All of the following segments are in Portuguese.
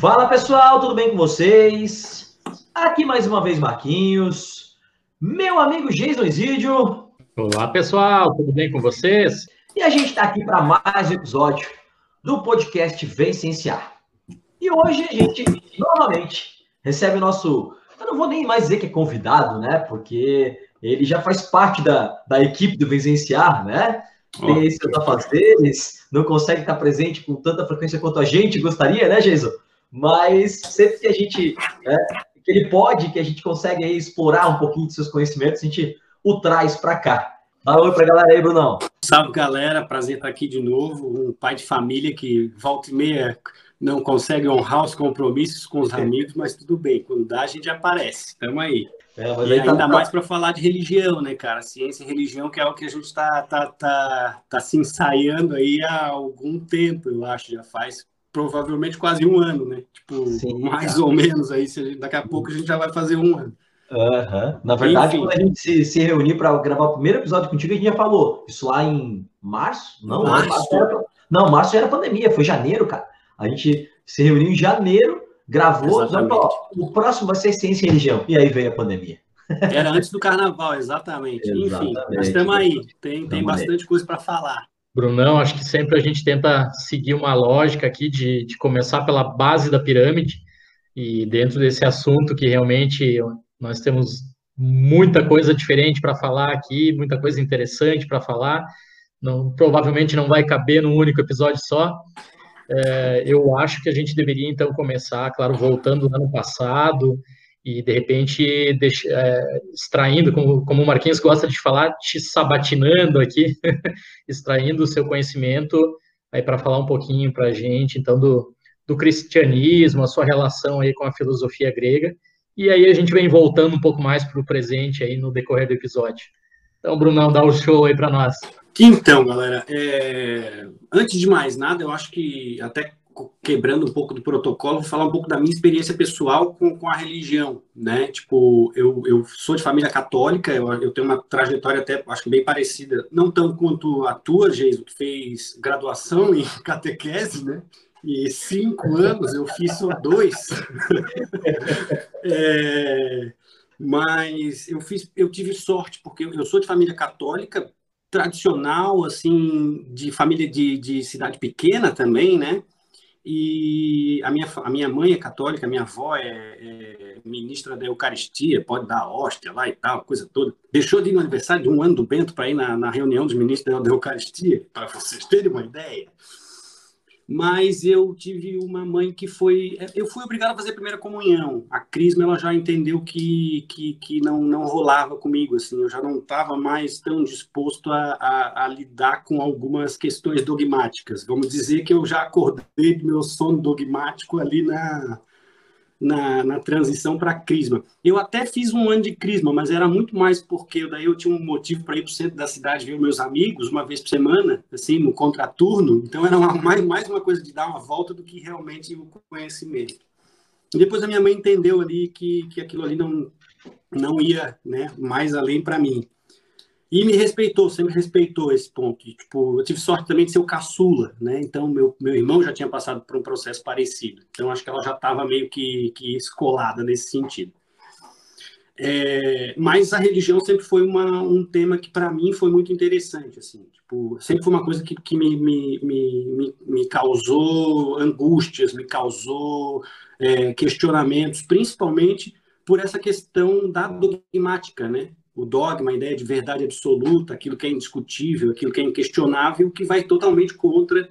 Fala pessoal, tudo bem com vocês? Aqui mais uma vez Marquinhos, meu amigo Jason Isidio. Olá pessoal, tudo bem com vocês? E a gente está aqui para mais um episódio do podcast Vencenciar. E hoje a gente novamente recebe o nosso. Eu não vou nem mais dizer que é convidado, né? Porque ele já faz parte da, da equipe do Vencenciar, né? Tem oh, seus afazeres, não consegue estar presente com tanta frequência quanto a gente gostaria, né, Jason? Mas sempre que a gente, né, que ele pode, que a gente consegue aí explorar um pouquinho de seus conhecimentos, a gente o traz para cá. Dá um oi para a galera aí, Brunão. Salve, galera. Prazer estar aqui de novo. Um pai de família que volta e meia não consegue honrar os compromissos com os amigos, mas tudo bem. Quando dá, a gente aparece. Estamos aí. É, e ainda tá... mais para falar de religião, né, cara? Ciência e religião, que é o que a gente está tá, tá, tá se ensaiando aí há algum tempo, eu acho. Já faz provavelmente quase um ano, né? Tipo, Sim, mais cara. ou menos aí, daqui a pouco a gente já vai fazer um ano. Uhum. Na verdade, Enfim. quando a gente se, se reunir para gravar o primeiro episódio contigo, a gente já falou. Isso lá em março? Não, março. março era, não, março era pandemia, foi janeiro, cara. A gente se reuniu em janeiro, gravou, falou, o próximo vai ser ciência e religião. E aí veio a pandemia. Era antes do carnaval, exatamente. exatamente. Enfim, nós estamos aí. Tem, tem bastante coisa para falar. Brunão, acho que sempre a gente tenta seguir uma lógica aqui de, de começar pela base da pirâmide e dentro desse assunto que realmente nós temos muita coisa diferente para falar aqui, muita coisa interessante para falar, não, provavelmente não vai caber num único episódio só. É, eu acho que a gente deveria então começar, claro, voltando lá no passado, e de repente deixa, é, extraindo, como, como o Marquinhos gosta de falar, te sabatinando aqui, extraindo o seu conhecimento aí para falar um pouquinho para a gente, então, do, do cristianismo, a sua relação aí com a filosofia grega, e aí a gente vem voltando um pouco mais para o presente aí no decorrer do episódio. Então, Brunão, dá o um show aí para nós. Então, galera, é... antes de mais nada, eu acho que até quebrando um pouco do protocolo, vou falar um pouco da minha experiência pessoal com, com a religião, né? Tipo, eu, eu sou de família católica, eu, eu tenho uma trajetória até, acho que bem parecida, não tão quanto a tua, Geiso, que fez graduação em catequese, né? E cinco anos, eu fiz só dois. é, mas eu fiz, eu tive sorte, porque eu sou de família católica, tradicional, assim, de família de, de cidade pequena também, né? E a minha, a minha mãe é católica, minha avó é, é, ministra da Eucaristia, pode dar hóstia lá e tal, coisa toda. Deixou de ir no aniversário de um ano do Bento para ir na, na reunião dos ministros da Eucaristia, para vocês terem uma ideia mas eu tive uma mãe que foi. Eu fui obrigado a fazer a primeira comunhão. A Crisma ela já entendeu que, que, que não, não rolava comigo, assim, eu já não estava mais tão disposto a, a, a, lidar com algumas questões dogmáticas. Vamos dizer que eu já acordei do meu sono dogmático ali na, na, na transição para Crisma. Eu até fiz um ano de Crisma, mas era muito mais porque daí eu tinha um motivo para ir para o centro da cidade ver meus amigos uma vez por semana, assim, no contraturno. Então era uma, mais, mais uma coisa de dar uma volta do que realmente o conhecimento. Depois a minha mãe entendeu ali que, que aquilo ali não, não ia né, mais além para mim. E me respeitou, sempre respeitou esse ponto. E, tipo, eu tive sorte também de ser o caçula, né? Então, meu, meu irmão já tinha passado por um processo parecido. Então, acho que ela já estava meio que, que escolada nesse sentido. É, mas a religião sempre foi uma, um tema que, para mim, foi muito interessante. Assim, tipo, sempre foi uma coisa que, que me, me, me, me causou angústias, me causou é, questionamentos, principalmente por essa questão da dogmática, né? O dogma, a ideia de verdade absoluta, aquilo que é indiscutível, aquilo que é inquestionável, que vai totalmente contra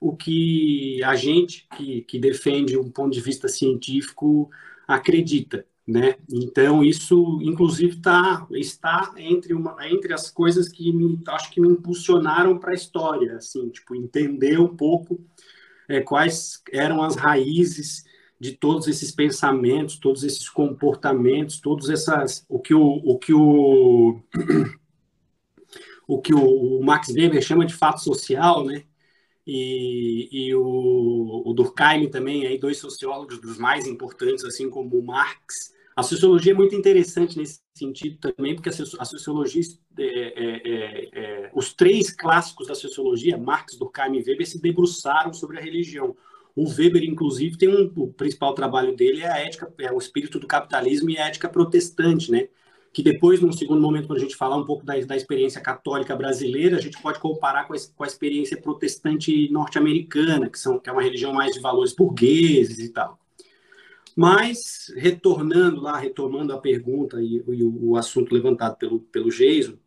o que a gente que, que defende um ponto de vista científico acredita, né? Então isso, inclusive, tá, está entre uma entre as coisas que me acho que me impulsionaram para a história, assim, tipo entender um pouco é, quais eram as raízes de todos esses pensamentos, todos esses comportamentos, todos essas o que o, o que o o que o Max Weber chama de fato social, né? E, e o, o Durkheim também, aí dois sociólogos dos mais importantes, assim como o Marx. A sociologia é muito interessante nesse sentido também, porque a sociologia, é, é, é, é, os três clássicos da sociologia, Marx, Durkheim e Weber, se debruçaram sobre a religião O Weber, inclusive, tem um, o principal trabalho dele é a ética, é o espírito do capitalismo e a ética protestante, né? Que depois, num segundo momento, quando a gente falar um pouco da, da experiência católica brasileira, a gente pode comparar com a, com a experiência protestante norte-americana, que, são, que é uma religião mais de valores burgueses e tal. Mas, retornando lá, retomando a pergunta e, e o, o, assunto levantado pelo, pelo Geiso,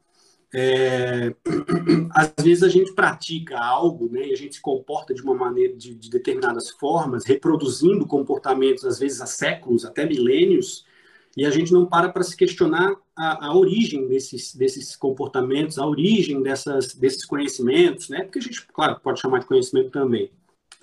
é, às vezes a gente pratica algo, né, e a gente se comporta de uma maneira, de, de, determinadas formas, reproduzindo comportamentos, às vezes há séculos, até milênios, e a gente não para para se questionar a, a, origem desses, desses comportamentos, a origem dessas, desses conhecimentos, né, porque a gente, claro, pode chamar de conhecimento também.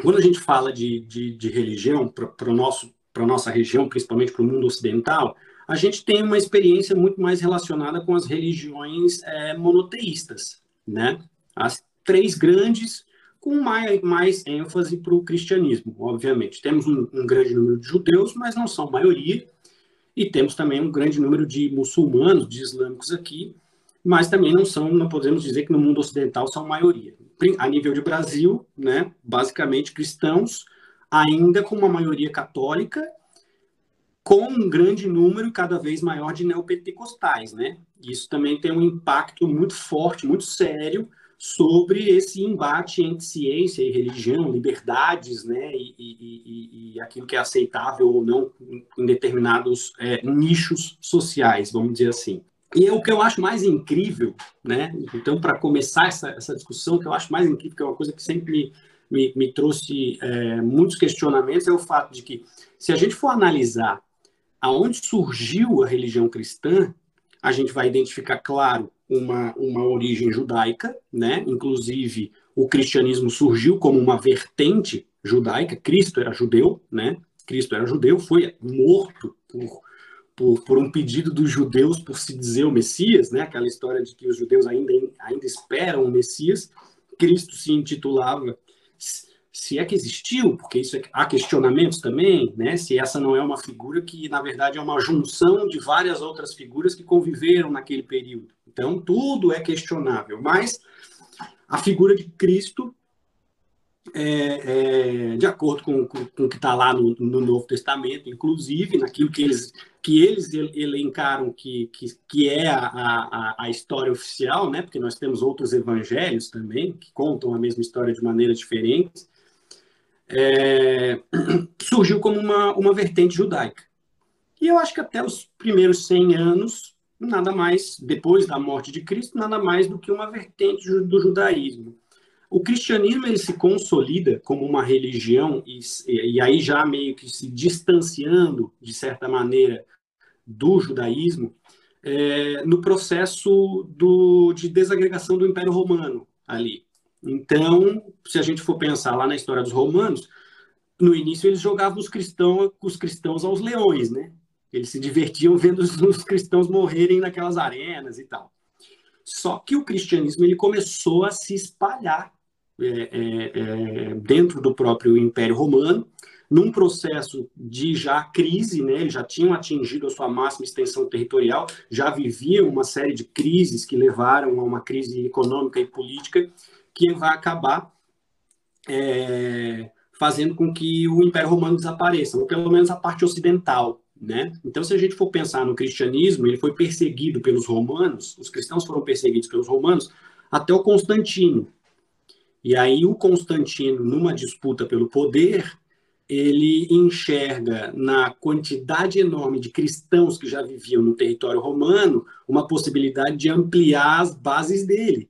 Quando a gente fala de, de, de religião, para a nossa região, principalmente para o mundo ocidental, a gente tem uma experiência muito mais relacionada com as religiões é, monoteístas, né? As três grandes, com mais, mais ênfase para o cristianismo, obviamente. Temos um, um, grande número de judeus, mas não são maioria, e temos também um grande número de muçulmanos, de islâmicos aqui, mas também não são, não podemos dizer que no mundo ocidental são maioria. A nível de Brasil, né, basicamente cristãos, ainda com uma maioria católica com um grande número cada vez maior de neopentecostais, né? Isso também tem um impacto muito forte, muito sério sobre esse embate entre ciência e religião, liberdades, né, e, e, e, e aquilo que é aceitável ou não em determinados é, nichos sociais, vamos dizer assim. E é o que eu acho mais incrível, né? Então, para começar essa, essa discussão, o que eu acho mais incrível, que é uma coisa que sempre me, me, me trouxe é, muitos questionamentos, é o fato de que, se a gente for analisar aonde surgiu a religião cristã, a gente vai identificar, claro, uma, uma origem judaica, né? Inclusive, o cristianismo surgiu como uma vertente judaica. Cristo era judeu, né? Cristo era judeu, foi morto por, por, por, um pedido dos judeus por se dizer o Messias, né? Aquela história de que os judeus ainda, ainda esperam o Messias. Cristo se intitulava se é que existiu, porque isso é, há questionamentos também, né? Se essa não é uma figura que, na verdade, é uma junção de várias outras figuras que conviveram naquele período. Então, tudo é questionável, mas a figura de Cristo, é, é, de acordo com, com, com o que está lá no, no, Novo Testamento, inclusive naquilo que eles, que eles elencaram que, que, que é a, a, a história oficial, né? Porque nós temos outros evangelhos também que contam a mesma história de maneira diferente é, surgiu como uma, uma vertente judaica. E eu acho que até os primeiros 100 anos, nada mais, depois da morte de Cristo, nada mais do que uma vertente do judaísmo. O cristianismo ele se consolida como uma religião, e, e aí já meio que se distanciando, de certa maneira, do judaísmo, é, no processo do, de desagregação do Império Romano ali. Então, se a gente for pensar lá na história dos romanos, no início eles jogavam os cristãos, os cristãos aos leões, né? Eles se divertiam vendo os cristãos morrerem naquelas arenas e tal. Só que o cristianismo ele começou a se espalhar é, é, é, dentro do próprio Império Romano, num processo de já crise, né? Eles já tinham atingido a sua máxima extensão territorial, já viviam uma série de crises que levaram a uma crise econômica e política que vai acabar é, fazendo com que o Império Romano desapareça, ou pelo menos a parte ocidental. Né? Então, se a gente for pensar no cristianismo, ele foi perseguido pelos romanos, os cristãos foram perseguidos pelos romanos até o Constantino. E aí, o Constantino, numa disputa pelo poder, ele enxerga na quantidade enorme de cristãos que já viviam no território romano uma possibilidade de ampliar as bases dele.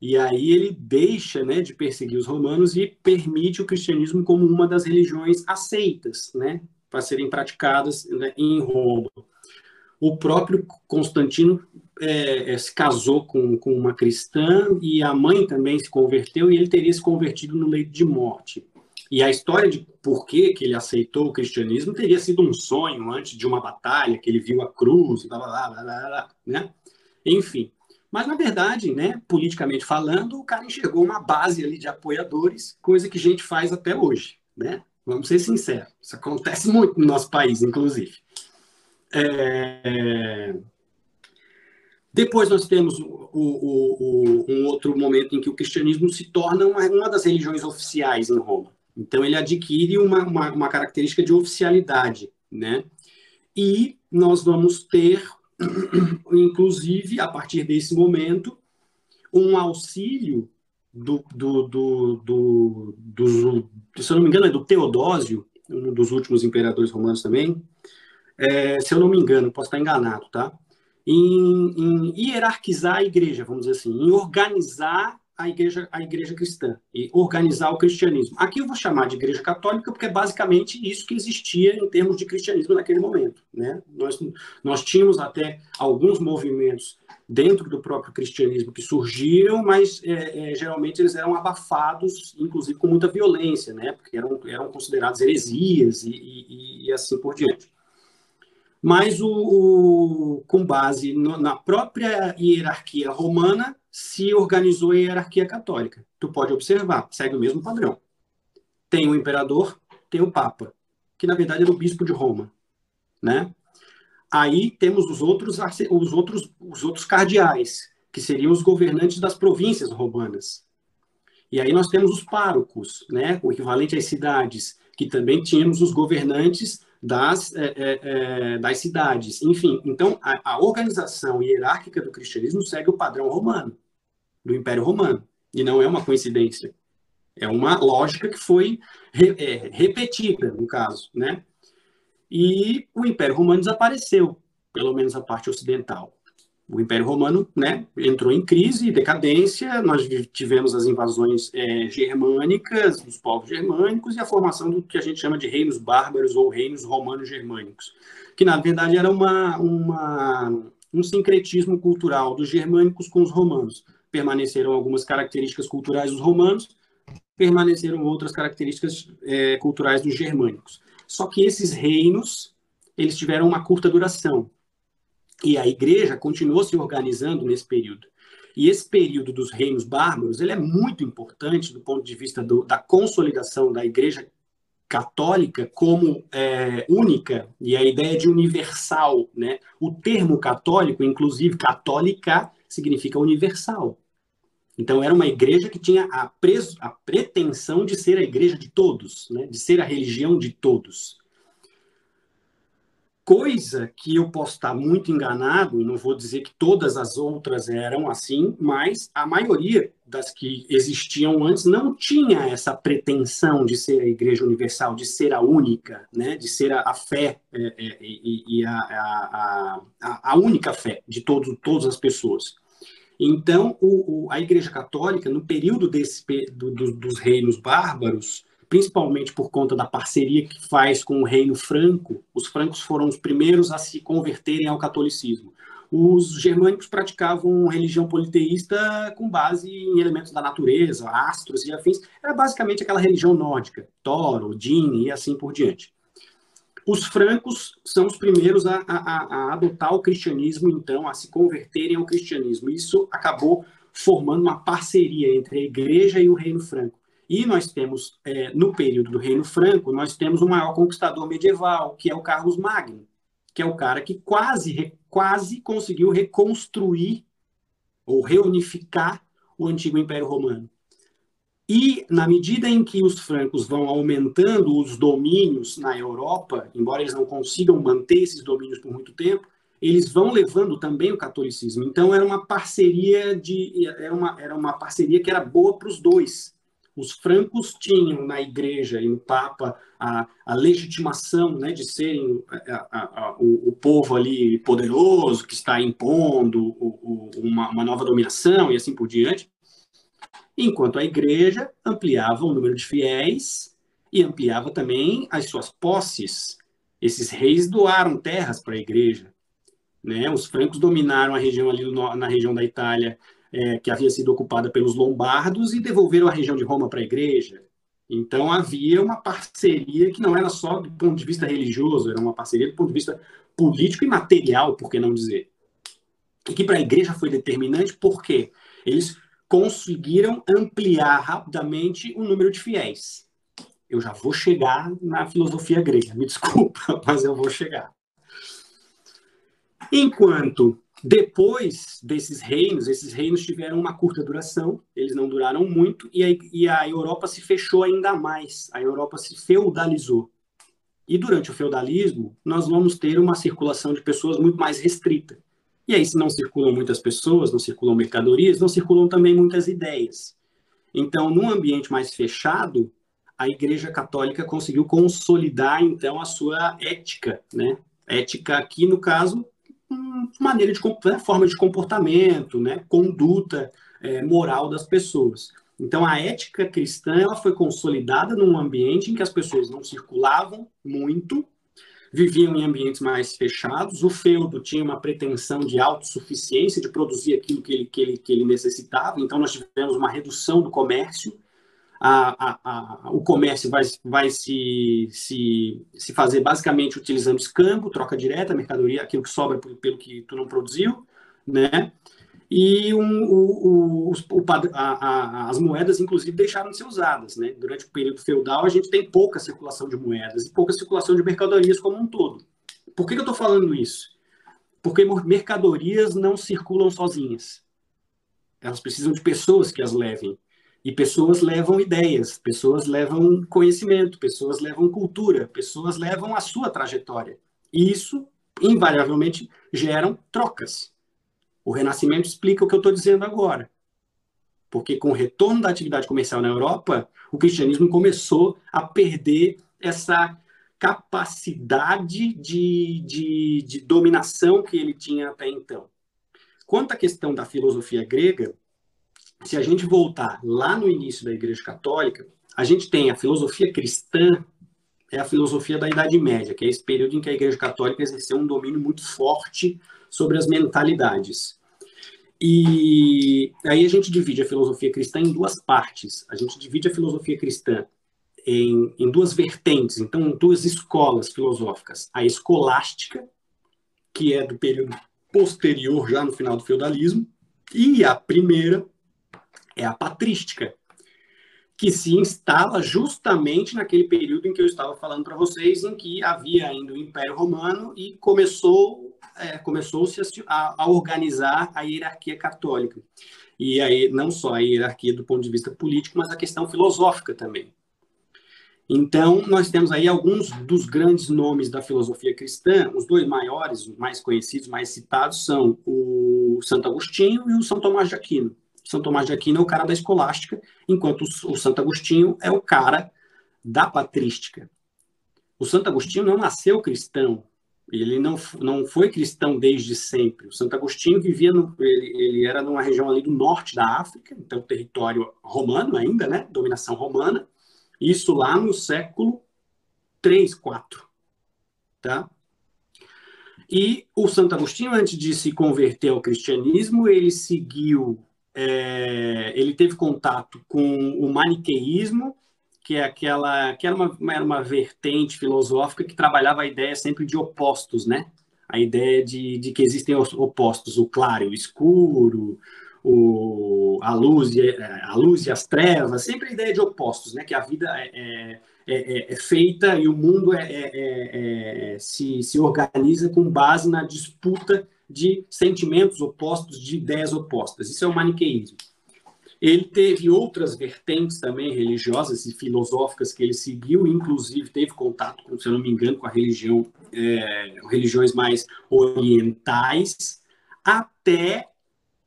E aí ele deixa né, de perseguir os romanos e permite o cristianismo como uma das religiões aceitas né, para serem praticadas né, em Roma. O próprio Constantino é, é, se casou com, com uma cristã e a mãe também se converteu e ele teria se convertido no leito de morte. E a história de por que, que ele aceitou o cristianismo teria sido um sonho antes de uma batalha, que ele viu a cruz, blá, blá, blá, blá, blá né? Enfim, mas, na verdade, né, politicamente falando, o cara enxergou uma base ali de apoiadores, coisa que a gente faz até hoje. Né? Vamos ser sinceros, isso acontece muito no nosso país, inclusive. É... Depois nós temos o, o, o, um outro momento em que o cristianismo se torna uma, uma das religiões oficiais em Roma. Então, ele adquire uma, uma, uma característica de oficialidade, né? E nós vamos ter, inclusive, a partir desse momento, um auxílio do, do, do, do, do, se eu não me engano, é do Teodósio, um dos últimos imperadores romanos também, é, se eu não me engano, posso estar enganado, tá? Em, em, hierarquizar a igreja, vamos dizer assim, em organizar a igreja, a igreja cristã e organizar o cristianismo. Aqui eu vou chamar de igreja católica porque é basicamente isso que existia em termos de cristianismo naquele momento. Né? Nós, nós tínhamos até alguns movimentos dentro do próprio cristianismo que surgiram, mas é, é, geralmente eles eram abafados, inclusive com muita violência, né? porque eram, eram considerados heresias e, e, e assim por diante mas o, o com base no, na própria hierarquia romana, se organizou a hierarquia católica. Tu pode observar, segue o mesmo padrão. Tem o imperador, tem o papa, que na verdade era o bispo de Roma, né? Aí temos os outros os outros os outros cardeais, que seriam os governantes das províncias romanas. E aí nós temos os párocos, né, o equivalente às cidades, que também tínhamos os governantes das, é, é, é, das cidades. Enfim, então a, a, organização hierárquica do cristianismo segue o padrão romano, do Império Romano. E não é uma coincidência. É uma lógica que foi re, é, repetida, no caso. Né? E o Império Romano desapareceu, pelo menos a parte ocidental o Império Romano né, entrou em crise decadência, nós tivemos as invasões é, germânicas, dos povos germânicos, e a formação do que a gente chama de reinos bárbaros ou reinos romanos germânicos, que na verdade era uma, uma, um sincretismo cultural dos germânicos com os romanos. Permaneceram algumas características culturais dos romanos, permaneceram outras características é, culturais dos germânicos. Só que esses reinos, eles tiveram uma curta duração, e a igreja continuou se organizando nesse período. E esse período dos reinos bárbaros ele é muito importante do ponto de vista do, da consolidação da igreja católica como é, única, e a ideia de universal. Né? O termo católico, inclusive católica, significa universal. Então, era uma igreja que tinha a, pres, a pretensão de ser a igreja de todos, né? de ser a religião de todos. Coisa que eu posso estar muito enganado, e não vou dizer que todas as outras eram assim, mas a maioria das que existiam antes não tinha essa pretensão de ser a Igreja Universal, de ser a única, né? de ser a, a fé é, é, e, e a, a, a, a, única fé de todo, todas as pessoas. Então, o, o, a Igreja Católica, no período desse, do, do, dos reinos bárbaros, principalmente por conta da parceria que faz com o reino franco, os francos foram os primeiros a se converterem ao catolicismo. Os germânicos praticavam religião politeísta com base em elementos da natureza, astros e afins. Era basicamente aquela religião nórdica, Thor, Odin e assim por diante. Os francos são os primeiros a, a, a adotar o cristianismo, então, a se converterem ao cristianismo. Isso acabou formando uma parceria entre a igreja e o reino franco. E nós temos, é, no período do Reino Franco, nós temos o maior conquistador medieval, que é o Carlos Magno, que é o cara que quase, quase conseguiu reconstruir ou reunificar o antigo Império Romano. E, na medida em que os francos vão aumentando os domínios na Europa, embora eles não consigam manter esses domínios por muito tempo, eles vão levando também o catolicismo. Então, era uma parceria de era uma, era uma parceria que era boa para os dois. Os francos tinham na igreja e no Papa a, a legitimação né, de serem a, a, o, o, povo ali poderoso que está impondo o, o, uma, uma nova dominação e assim por diante, enquanto a igreja ampliava o número de fiéis e ampliava também as suas posses. Esses reis doaram terras para a igreja. Né? Os francos dominaram a região ali na região da Itália é, que havia sido ocupada pelos lombardos e devolveram a região de Roma para a igreja. Então havia uma parceria que não era só do ponto de vista religioso, era uma parceria do ponto de vista político e material, por que não dizer. E que para a igreja foi determinante porque eles conseguiram ampliar rapidamente o número de fiéis. Eu já vou chegar na filosofia grega, me desculpa, mas eu vou chegar. Enquanto Depois desses reinos, esses reinos tiveram uma curta duração, eles não duraram muito, e a, e a Europa se fechou ainda mais, a Europa se feudalizou. E durante o feudalismo, nós vamos ter uma circulação de pessoas muito mais restrita. E aí, se não circulam muitas pessoas, não circulam mercadorias, não circulam também muitas ideias. Então, num ambiente mais fechado, a Igreja Católica conseguiu consolidar, então, a sua ética, né? Ética aqui, no caso, maneira de né, forma de comportamento, né, conduta é, moral das pessoas. Então a ética cristã ela foi consolidada num ambiente em que as pessoas não circulavam muito, viviam em ambientes mais fechados. O feudo tinha uma pretensão de autossuficiência, de produzir aquilo que ele, que ele, que ele necessitava. Então nós tivemos uma redução do comércio a, a, a, o comércio vai, vai se, se, se fazer basicamente utilizando escambo, troca direta, mercadoria, aquilo que sobra pelo que tu não produziu, né? E um, o, o, o, as moedas, inclusive, deixaram de ser usadas. Né? Durante o período feudal, a gente tem pouca circulação de moedas e pouca circulação de mercadorias como um todo. Por que, que eu estou falando isso? Porque mercadorias não circulam sozinhas. Elas precisam de pessoas que as levem. E pessoas levam ideias, pessoas levam conhecimento, pessoas levam cultura, pessoas levam a sua trajetória. E isso, invariavelmente, geram trocas. O Renascimento explica o que eu estou dizendo agora. Porque com o retorno da atividade comercial na Europa, o cristianismo começou a perder essa capacidade de, de, de dominação que ele tinha até então. Quanto à questão da filosofia grega, se a gente voltar lá no início da Igreja Católica, a gente tem a filosofia cristã, é a filosofia da Idade Média, que é esse período em que a Igreja Católica exerceu um domínio muito forte sobre as mentalidades. E aí a gente divide a filosofia cristã em duas partes. A gente divide a filosofia cristã em, em duas vertentes, então duas escolas filosóficas. A escolástica, que é do período posterior, já no final do feudalismo, e a primeira, é a patrística, que se instala justamente naquele período em que eu estava falando para vocês, em que havia ainda o Império Romano e começou é, começou-se a, a, organizar a hierarquia católica. E aí não só a hierarquia do ponto de vista político, mas a questão filosófica também. Então, nós temos aí alguns dos grandes nomes da filosofia cristã, os dois maiores, mais conhecidos, mais citados, são o Santo Agostinho e o São Tomás de Aquino. São Tomás de Aquino é o cara da escolástica, enquanto o Santo Agostinho é o cara da patrística. O Santo Agostinho não nasceu cristão, ele não, não foi cristão desde sempre. O Santo Agostinho vivia, no, ele, ele era numa região ali do norte da África, então território romano ainda, né? Dominação romana. Isso lá no século 3, 4. Tá? E o Santo Agostinho, antes de se converter ao cristianismo, ele seguiu é, ele teve contato com o maniqueísmo, que é aquela que era uma, era uma vertente filosófica que trabalhava a ideia sempre de opostos, né? A ideia de, de que existem os opostos, o claro e o escuro, o, a, luz e, a luz e as trevas, sempre a ideia de opostos, né? Que a vida é, é, é, é feita e o mundo é, é, é, se, se organiza com base na disputa de sentimentos opostos, de ideias opostas. Isso é o maniqueísmo. Ele teve outras vertentes também religiosas e filosóficas que ele seguiu, inclusive teve contato, com, se eu não me engano, com a religião, é, religiões mais orientais, até,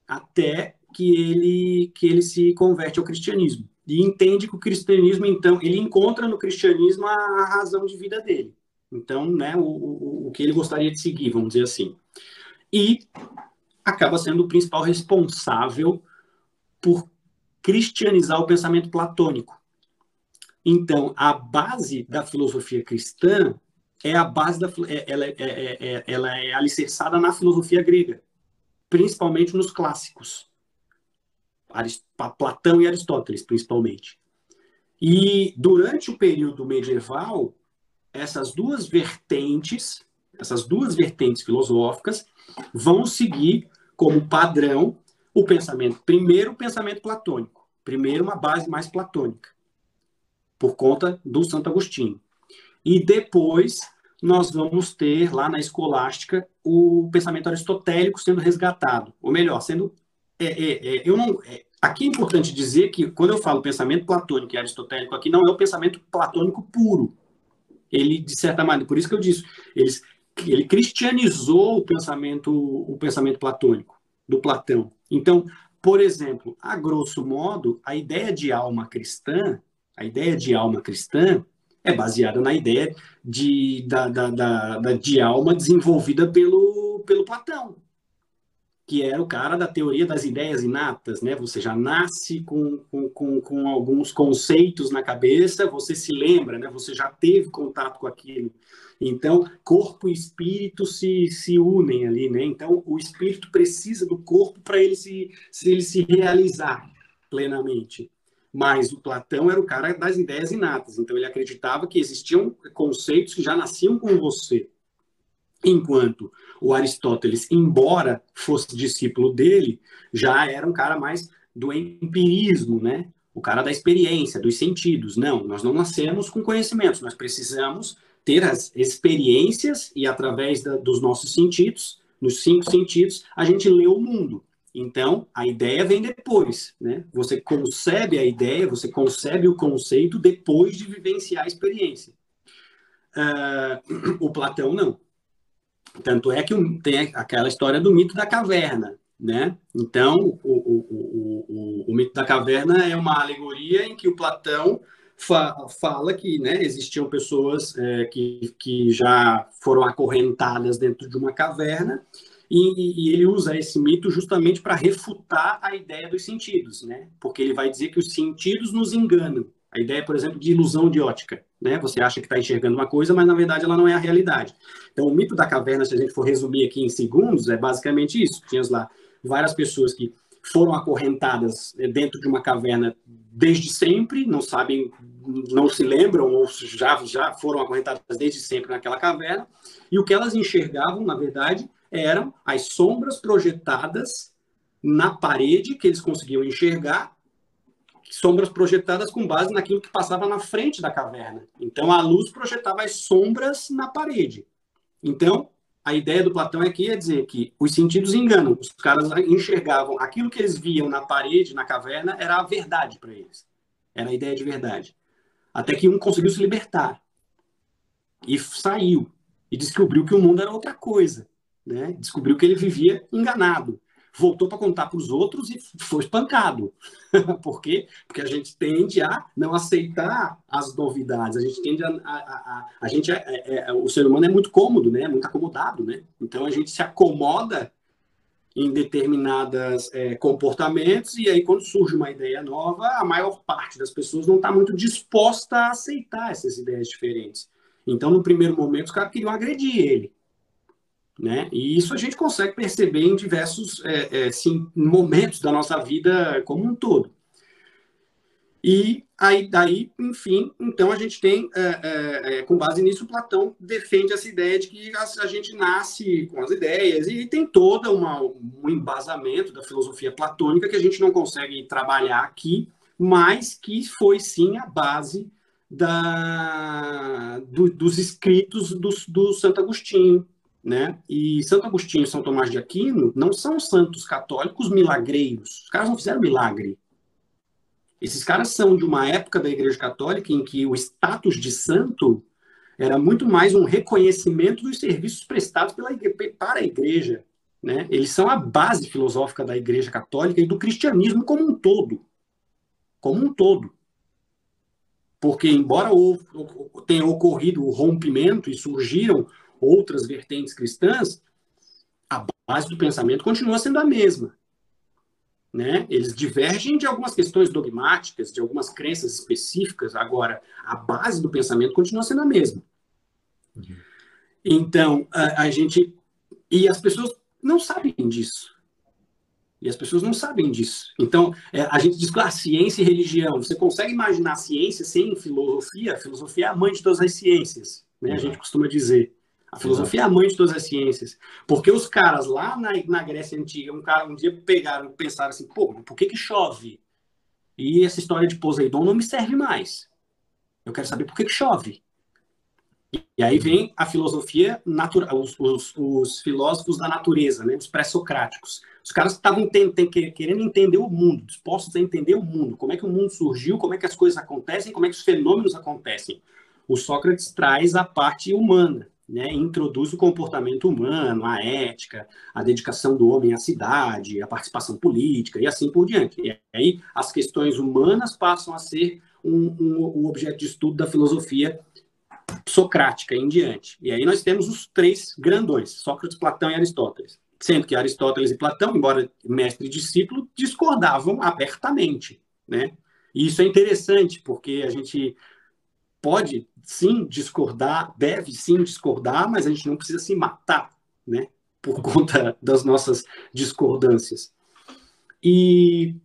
até que, ele, que ele se converte ao cristianismo. E entende que o cristianismo, então, ele encontra no cristianismo a, razão de vida dele. Então, né, o, o, o que ele gostaria de seguir, vamos dizer assim e acaba sendo o principal responsável por cristianizar o pensamento platônico. Então, a base da filosofia cristã é a base da é, ela é, é, é, ela é alicerçada na filosofia grega, principalmente nos clássicos, Platão e Aristóteles, principalmente. E durante o período medieval, essas duas vertentes essas duas vertentes filosóficas vão seguir como padrão o pensamento, primeiro o pensamento platônico, primeiro uma base mais platônica, por conta do Santo Agostinho. E depois nós vamos ter lá na escolástica o pensamento aristotélico sendo resgatado, ou melhor, sendo é, é, é, eu não é, aqui é importante dizer que quando eu falo pensamento platônico e aristotélico aqui não é o pensamento platônico puro. Ele de certa maneira, por isso que eu disse, eles, ele cristianizou o pensamento o pensamento platônico do Platão. Então, por exemplo, a grosso modo, a ideia de alma cristã, a ideia de alma cristã é baseada na ideia de, da, da, da, de alma desenvolvida pelo, pelo Platão, que era o cara da teoria das ideias inatas, né? Você já nasce com, com, com, com, alguns conceitos na cabeça, você se lembra, né? Você já teve contato com aquilo. Então, corpo e espírito se, se unem ali, né? Então, o espírito precisa do corpo para ele se, se, ele se realizar plenamente. Mas o Platão era o cara das ideias inatas, então ele acreditava que existiam conceitos que já nasciam com você. Enquanto o Aristóteles, embora fosse discípulo dele, já era um cara mais do empirismo, né? O cara da experiência, dos sentidos. Não, nós não nascemos com conhecimentos, nós precisamos ter as experiências e através da, dos nossos sentidos, nos cinco sentidos, a gente lê o mundo. Então, a ideia vem depois, né? Você concebe a ideia, você concebe o conceito depois de vivenciar a experiência. Uh, o Platão não. Tanto é que tem aquela história do mito da caverna, né? Então, o, o, o, o, mito da caverna é uma alegoria em que o Platão fa fala que né, existiam pessoas é, que, que já foram acorrentadas dentro de uma caverna e, e ele usa esse mito justamente para refutar a ideia dos sentidos, né? Porque ele vai dizer que os sentidos nos enganam. A ideia, por exemplo, de ilusão de ótica. Né? Você acha que está enxergando uma coisa, mas na verdade ela não é a realidade. Então, o mito da caverna, se a gente for resumir aqui em segundos, é basicamente isso. Tinha lá várias pessoas que foram acorrentadas eh, dentro de uma caverna desde sempre, não sabem, não se lembram ou já, já foram acorrentadas desde sempre naquela caverna, e o que elas enxergavam, na verdade, eram as sombras projetadas na parede que eles conseguiam enxergar sombras projetadas com base naquilo que passava na frente da caverna. Então a luz projetava as sombras na parede. Então, a ideia do Platão é dizer que os sentidos enganam. Os caras enxergavam aquilo que eles viam na parede, na caverna, era a verdade para eles. Era a ideia de verdade. Até que um conseguiu se libertar. E saiu. E descobriu que o mundo era outra coisa. Né? Descobriu que ele vivia enganado voltou para contar para os outros e foi espancado. Por quê? Porque a gente tende a não aceitar as novidades, a gente tende a. a, a, a gente é, é, é, o ser humano é muito cômodo, né? muito acomodado. Né? Então a gente se acomoda em determinados é, comportamentos, e aí, quando surge uma ideia nova, a maior parte das pessoas não está muito disposta a aceitar essas ideias diferentes. Então, no primeiro momento, os caras queriam agredir ele. Né? E isso a gente consegue perceber em diversos é, é, sim, momentos da nossa vida como um todo. E aí, daí, enfim, então a gente tem, é, é, é com base nisso, Platão defende essa ideia de que a, a gente nasce com as ideias e tem todo um embasamento da filosofia platônica que a gente não consegue trabalhar aqui, mas que foi sim a base da, do, dos escritos do, do Santo Agostinho, né? E Santo Agostinho e São Tomás de Aquino não são santos católicos milagreiros. Os caras não fizeram milagre. Esses caras são de uma época da Igreja Católica em que o status de santo era muito mais um reconhecimento dos serviços prestados pela para a Igreja. Né? Eles são a base filosófica da Igreja Católica e do cristianismo como um todo. Como um todo. Porque, embora tenha ocorrido o rompimento e surgiram outras vertentes cristãs, a base do pensamento continua sendo a mesma. Né? Eles divergem de algumas questões dogmáticas, de algumas crenças específicas, agora, a base do pensamento continua sendo a mesma. Uhum. Então, a, a gente. E as pessoas não sabem disso. E as pessoas não sabem disso. Então, é, a gente diz que a ciência e religião. Você consegue imaginar ciência sem filosofia? A filosofia é a mãe de todas as ciências, né? A gente costuma dizer. A filosofia é a mãe de todas as ciências. Porque os caras lá na, na Grécia Antiga, um, cara, um dia pegaram e pensaram assim, pô, por que que chove? E essa história de Poseidon não me serve mais. Eu quero saber por que que chove. E aí vem a filosofia natural, os, os, os, filósofos da natureza, né? os pré-socráticos. Os caras estavam querendo entender o mundo, dispostos a entender o mundo, como é que o mundo surgiu, como é que as coisas acontecem, como é que os fenômenos acontecem. O Sócrates traz a parte humana, né? introduz o comportamento humano, a ética, a dedicação do homem à cidade, a participação política e assim por diante. E aí as questões humanas passam a ser um, um, um objeto de estudo da filosofia socrática em diante. E aí nós temos os três grandões, Sócrates, Platão e Aristóteles. Sendo que Aristóteles e Platão, embora mestre e discípulo, discordavam abertamente, né? E isso é interessante, porque a gente pode sim discordar, deve sim discordar, mas a gente não precisa se matar, né? Por conta das nossas discordâncias. E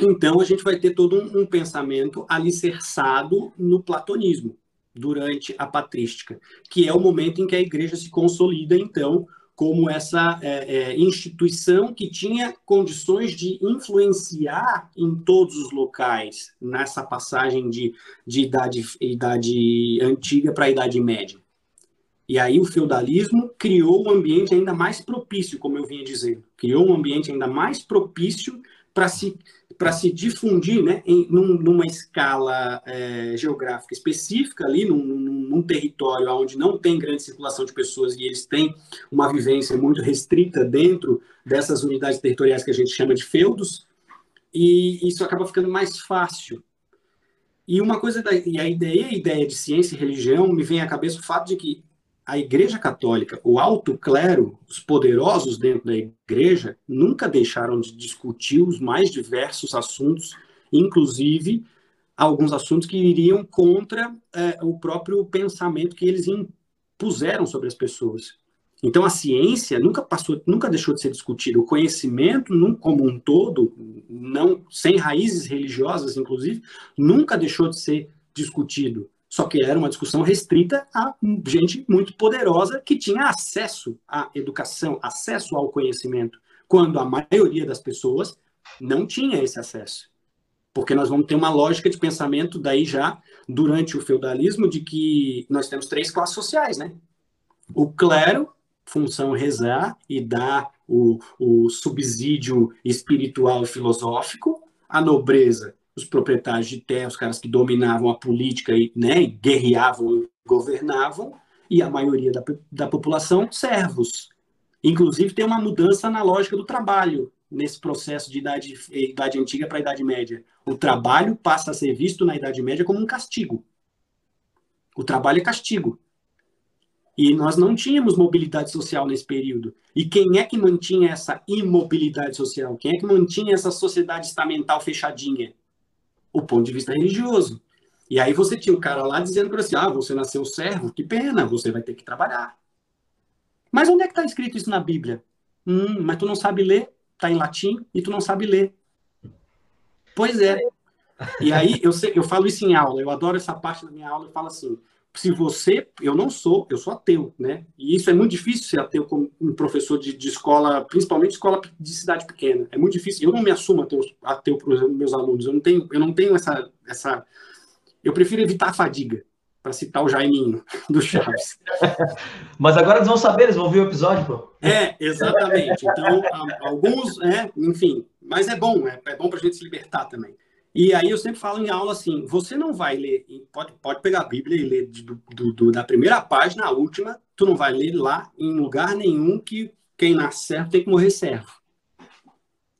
então a gente vai ter todo um, um pensamento alicerçado no platonismo, durante a patrística, que é o momento em que a igreja se consolida, então, como essa é, é, instituição que tinha condições de influenciar em todos os locais nessa passagem de, de idade, idade antiga para a Idade Média. E aí o feudalismo criou um ambiente ainda mais propício, como eu vinha dizendo, criou um ambiente ainda mais propício para se para se difundir né, em, num, numa escala é, geográfica específica, ali num, num, território onde não tem grande circulação de pessoas e eles têm uma vivência muito restrita dentro dessas unidades territoriais que a gente chama de feudos, e isso acaba ficando mais fácil. E uma coisa, da, e a ideia, a ideia de ciência e religião me vem à cabeça o fato de que a Igreja Católica, o alto clero, os poderosos dentro da Igreja, nunca deixaram de discutir os mais diversos assuntos, inclusive alguns assuntos que iriam contra é, o próprio pensamento que eles impuseram sobre as pessoas. Então a ciência nunca passou, nunca deixou de ser discutida. O conhecimento, como um todo, não sem raízes religiosas, inclusive, nunca deixou de ser discutido. Só que era uma discussão restrita a gente muito poderosa que tinha acesso à educação, acesso ao conhecimento, quando a maioria das pessoas não tinha esse acesso. Porque nós vamos ter uma lógica de pensamento daí já durante o feudalismo de que nós temos três classes sociais, né? O clero, função rezar e dar o, o subsídio espiritual e filosófico, a nobreza, os proprietários de terra, os caras que dominavam a política e né, guerreavam e governavam, e a maioria da, da população, servos. Inclusive, tem uma mudança na lógica do trabalho nesse processo de idade, idade antiga para a Idade Média. O trabalho passa a ser visto na Idade Média como um castigo. O trabalho é castigo. E nós não tínhamos mobilidade social nesse período. E quem é que mantinha essa imobilidade social? Quem é que mantinha essa sociedade estamental fechadinha? O ponto de vista religioso. E aí você tinha um cara lá dizendo para você, ah, você nasceu servo, que pena, você vai ter que trabalhar. Mas onde é que está escrito isso na Bíblia? Hum, mas tu não sabe ler, está em latim, e tu não sabe ler. Pois é. E aí eu, eu falo isso em aula, eu adoro essa parte da minha aula, eu falo assim, se você, eu não sou, eu sou ateu, né? E isso é muito difícil ser ateu como um professor de, de escola, principalmente escola de cidade pequena. É muito difícil. Eu não me assumo ateu, ateu para os meus alunos. Eu não tenho, eu não tenho essa, essa. Eu prefiro evitar a fadiga, para citar o Jaiminho do Chaves. Mas agora eles vão saber, eles vão ver o episódio, pô. É, exatamente. Então, alguns, é, enfim. Mas é bom, é, é bom para a gente se libertar também. E aí eu sempre falo em aula assim, você não vai ler, pode, pode pegar a Bíblia e ler do, do, do, da primeira página à última, tu não vai ler lá em lugar nenhum que quem nasce servo tem que morrer servo.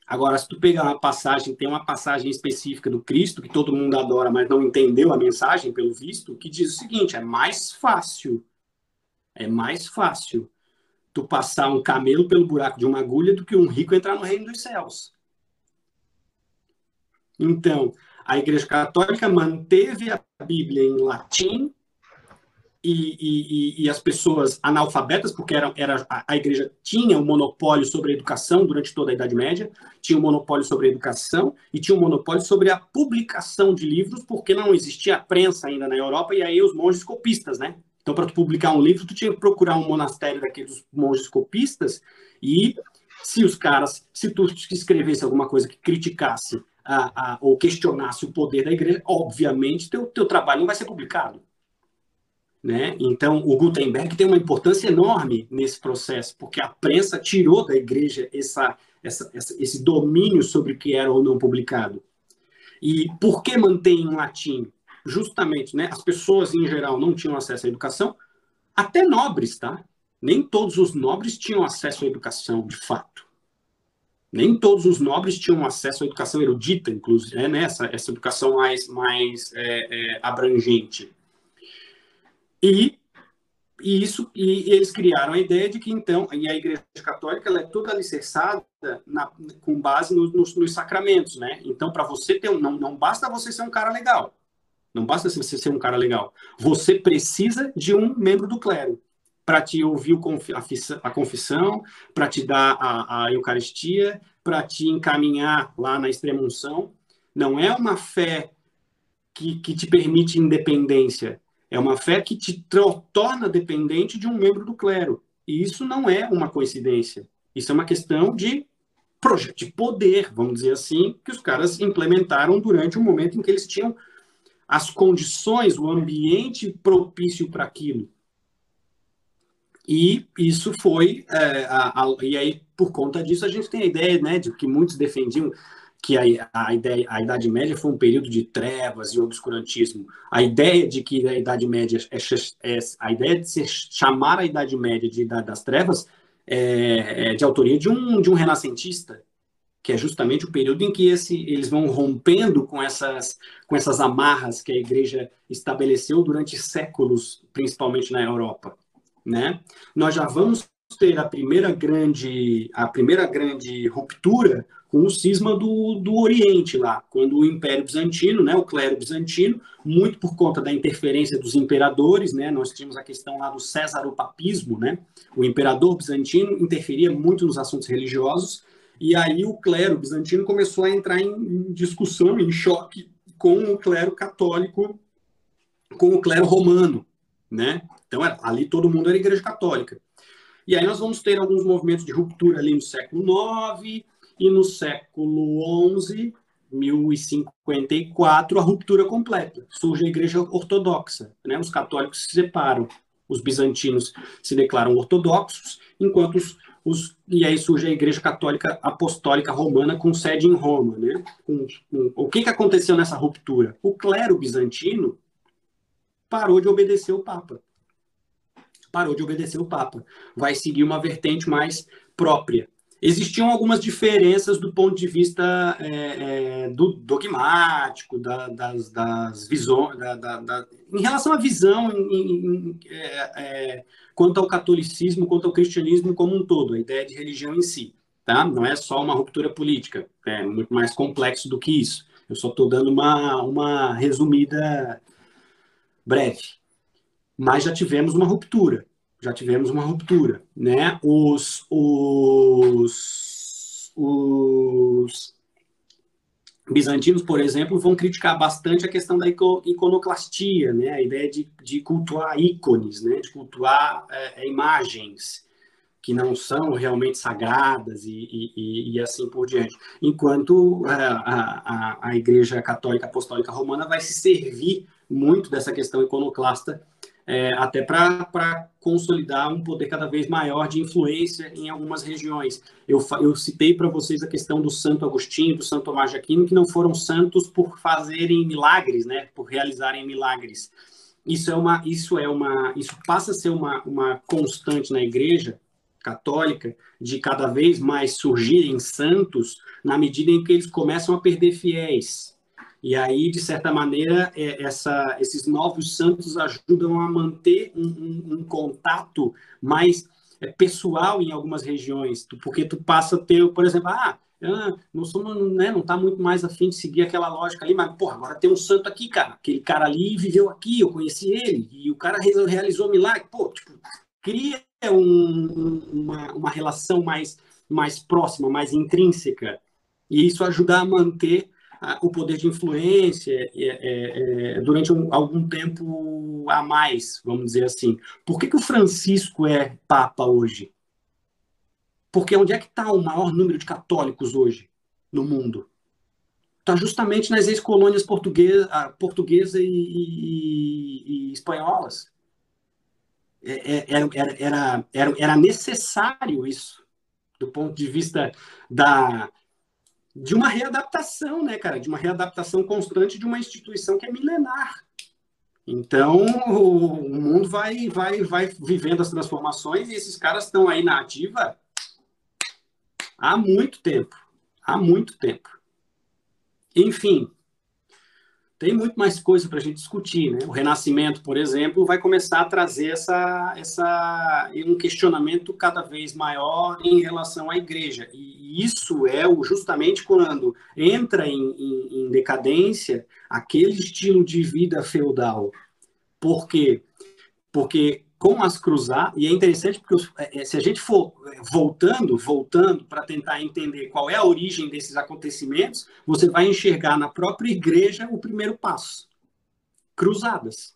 Agora, se tu pegar uma passagem, tem uma passagem específica do Cristo, que todo mundo adora, mas não entendeu a mensagem, pelo visto, que diz o seguinte, é mais fácil, é mais fácil tu passar um camelo pelo buraco de uma agulha do que um rico entrar no reino dos céus. Então, a Igreja Católica manteve a Bíblia em latim e, e, e, as pessoas analfabetas, porque era, era, a igreja tinha um monopólio sobre a educação durante toda a Idade Média, tinha um monopólio sobre a educação e tinha um monopólio sobre a publicação de livros, porque não existia prensa ainda na Europa, e aí os monges copistas, né? Então, para publicar um livro, tu tinha que procurar um monastério daqueles monges copistas, e se os caras, se tu escrevesse alguma coisa que criticasse a, a, ou questionasse o poder da igreja, obviamente teu, teu trabalho não vai ser publicado. Né? Então, o Gutenberg tem uma importância enorme nesse processo, porque a prensa tirou da igreja essa, essa, essa, esse domínio sobre o que era ou não publicado. E por que mantém em latim? Justamente, né, as pessoas em geral não tinham acesso à educação, até nobres, tá? Nem todos os nobres tinham acesso à educação, de fato. Nem todos os nobres tinham acesso à educação erudita, inclusive, né, essa, essa educação mais, mais é, é, abrangente. E, e isso e eles criaram a ideia de que então e a Igreja Católica ela é toda alicerçada na, com base nos, nos, nos sacramentos, né? Então para você ter um, não, não basta você ser um cara legal, não basta você ser um cara legal, você precisa de um membro do clero para te ouvir a confissão, para te dar a, a Eucaristia, para te encaminhar lá na extrema unção. Não é uma fé que, que te permite independência, é uma fé que te torna dependente de um membro do clero. E isso não é uma coincidência. Isso é uma questão de projeto de poder, vamos dizer assim, que os caras implementaram durante o momento em que eles tinham as condições, o ambiente propício para aquilo. E isso foi, é, a, a, e aí por conta disso a gente tem a ideia, né, de que muitos defendiam que a, a, ideia, a Idade Média foi um período de trevas e obscurantismo. A ideia de que a Idade Média é, é a ideia de se chamar a Idade Média de Idade das Trevas é, é, de autoria de um, de um renascentista, que é justamente o período em que esse, eles vão rompendo com essas, com essas amarras que a Igreja estabeleceu durante séculos, principalmente na Europa. Né? Nós já vamos ter a primeira grande, a primeira grande ruptura com o cisma do, do Oriente lá, quando o Império Bizantino, né, o clero bizantino, muito por conta da interferência dos imperadores, né, nós tínhamos a questão lá do césaropapismo, né, o imperador bizantino interferia muito nos assuntos religiosos, e aí o clero bizantino começou a entrar em discussão, em choque com o clero católico, com o clero romano, né? Então ali todo mundo era igreja católica. E aí nós vamos ter alguns movimentos de ruptura ali no século IX e no século XI, 1054, a ruptura completa. Surge a igreja ortodoxa. Né? Os católicos se separam, os bizantinos se declaram ortodoxos, enquanto os, os e aí surge a igreja católica apostólica romana com sede em Roma. Né? O que, que aconteceu nessa ruptura? O clero bizantino parou de obedecer o Papa parou de obedecer o Papa. Vai seguir uma vertente mais própria. Existiam algumas diferenças do ponto de vista é, é, do dogmático, da, das, das visões, da, da, em relação à visão em, em, é, é, quanto ao catolicismo, quanto ao cristianismo como um todo, a ideia de religião em si. Tá? Não é só uma ruptura política, é muito mais complexo do que isso. Eu só estou dando uma, uma resumida breve mas já tivemos uma ruptura. Já tivemos uma ruptura, né? Os, os, os bizantinos, por exemplo, vão criticar bastante a questão da iconoclastia, né? A ideia de, de cultuar ícones, né? De cultuar é, é imagens que não são realmente sagradas e, e, e assim por diante. Enquanto a, a, a Igreja Católica Apostólica Romana vai se servir muito dessa questão iconoclasta é, até para consolidar um poder cada vez maior de influência em algumas regiões. Eu, eu citei para vocês a questão do Santo Agostinho, do Santo Tomás de Aquino, que não foram santos por fazerem milagres, né, por realizarem milagres. Isso é uma, isso é uma, isso passa a ser uma, uma constante na Igreja católica de cada vez mais surgirem santos na medida em que eles começam a perder fiéis e aí, de certa maneira, é, essa, esses novos santos ajudam a manter um, um, um contato mais é, pessoal em algumas regiões, porque tu passa a ter, por exemplo, ah, não somos, né, não está muito mais afim de seguir aquela lógica ali, mas, pô, agora tem um santo aqui, cara, aquele cara ali viveu aqui, eu conheci ele, e o cara realizou milagre, pô, tipo, cria um, uma, uma relação mais, mais próxima, mais intrínseca, e isso ajuda a manter o poder de influência é, é, é, durante um, algum tempo a mais, vamos dizer assim. Por que, que o Francisco é Papa hoje? Porque onde é que está o maior número de católicos hoje no mundo? Está justamente nas ex-colônias portuguesa, portuguesa e, e, e, espanholas. é, é, era, era, era, era necessário isso, do ponto de vista da, de uma readaptação, né, cara? De uma readaptação constante de uma instituição que é milenar. Então, o, mundo vai, vai, vai vivendo as transformações e esses caras estão aí na ativa há muito tempo. Há muito tempo. Enfim, tem muito mais coisa para a gente discutir. Né? O Renascimento, por exemplo, vai começar a trazer essa, essa, um questionamento cada vez maior em relação à igreja. E isso é o, justamente quando entra em, em, em decadência aquele estilo de vida feudal. Por quê? Porque com as cruzadas, e é interessante porque é, é, se a gente for é, voltando, voltando para tentar entender qual é a origem desses acontecimentos, você vai enxergar na própria igreja o primeiro passo. Cruzadas.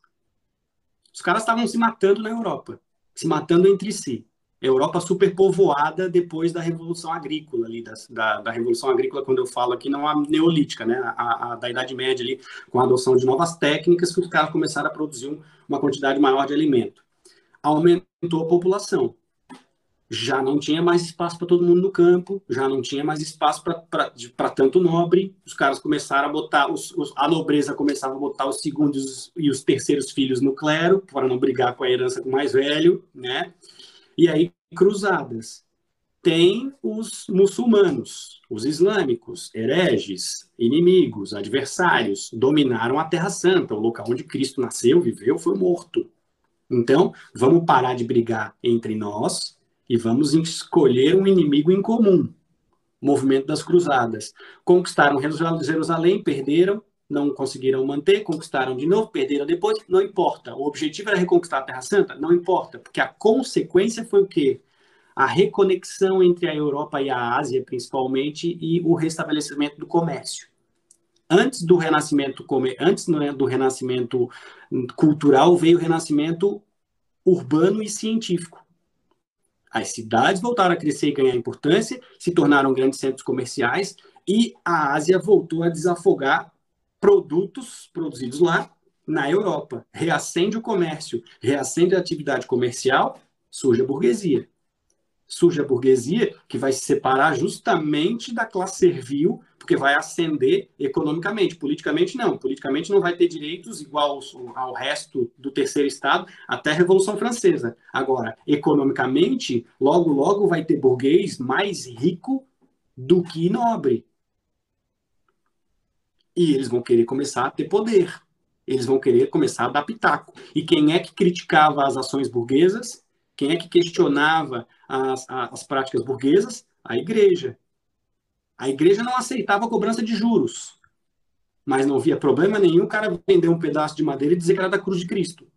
Os caras estavam se matando na Europa, se matando entre si. Europa superpovoada depois da Revolução Agrícola, ali, da, da, da, Revolução Agrícola, quando eu falo aqui, não a neolítica, né? A, a, da Idade Média ali, com a adoção de novas técnicas, que os caras começaram a produzir uma quantidade maior de alimento aumentou a população. Já não tinha mais espaço para todo mundo no campo, já não tinha mais espaço para tanto nobre. Os caras começaram a botar, os, os, a nobreza começava a botar os segundos e os terceiros filhos no clero, para não brigar com a herança com o mais velho, né? E aí, cruzadas. Tem os muçulmanos, os islâmicos, hereges, inimigos, adversários, dominaram a Terra Santa, o local onde Cristo nasceu, viveu, foi morto. Então, vamos parar de brigar entre nós e vamos escolher um inimigo em comum. Movimento das Cruzadas. Conquistaram Jerusalém, perderam, não conseguiram manter, conquistaram de novo, perderam depois, não importa. O objetivo era reconquistar a Terra Santa? Não importa, porque a consequência foi o quê? A reconexão entre a Europa e a Ásia, principalmente, e o restabelecimento do comércio. Antes do renascimento, antes né, do renascimento cultural, veio o renascimento urbano e científico. As cidades voltaram a crescer e ganhar importância, se tornaram grandes centros comerciais e a Ásia voltou a desafogar produtos produzidos lá na Europa. Reacende o comércio, reacende a atividade comercial, surge a burguesia surge a burguesia, que vai se separar justamente da classe servil, porque vai ascender economicamente. Politicamente, não. Politicamente não vai ter direitos igual ao resto do terceiro Estado até a Revolução Francesa. Agora, economicamente, logo, logo vai ter burguês mais rico do que nobre. E eles vão querer começar a ter poder. Eles vão querer começar a dar pitaco. E quem é que criticava as ações burguesas? Quem é que questionava as, as práticas burguesas? A igreja. A igreja não aceitava a cobrança de juros, mas não havia problema nenhum o cara vender um pedaço de madeira e dizer que era da cruz de Cristo.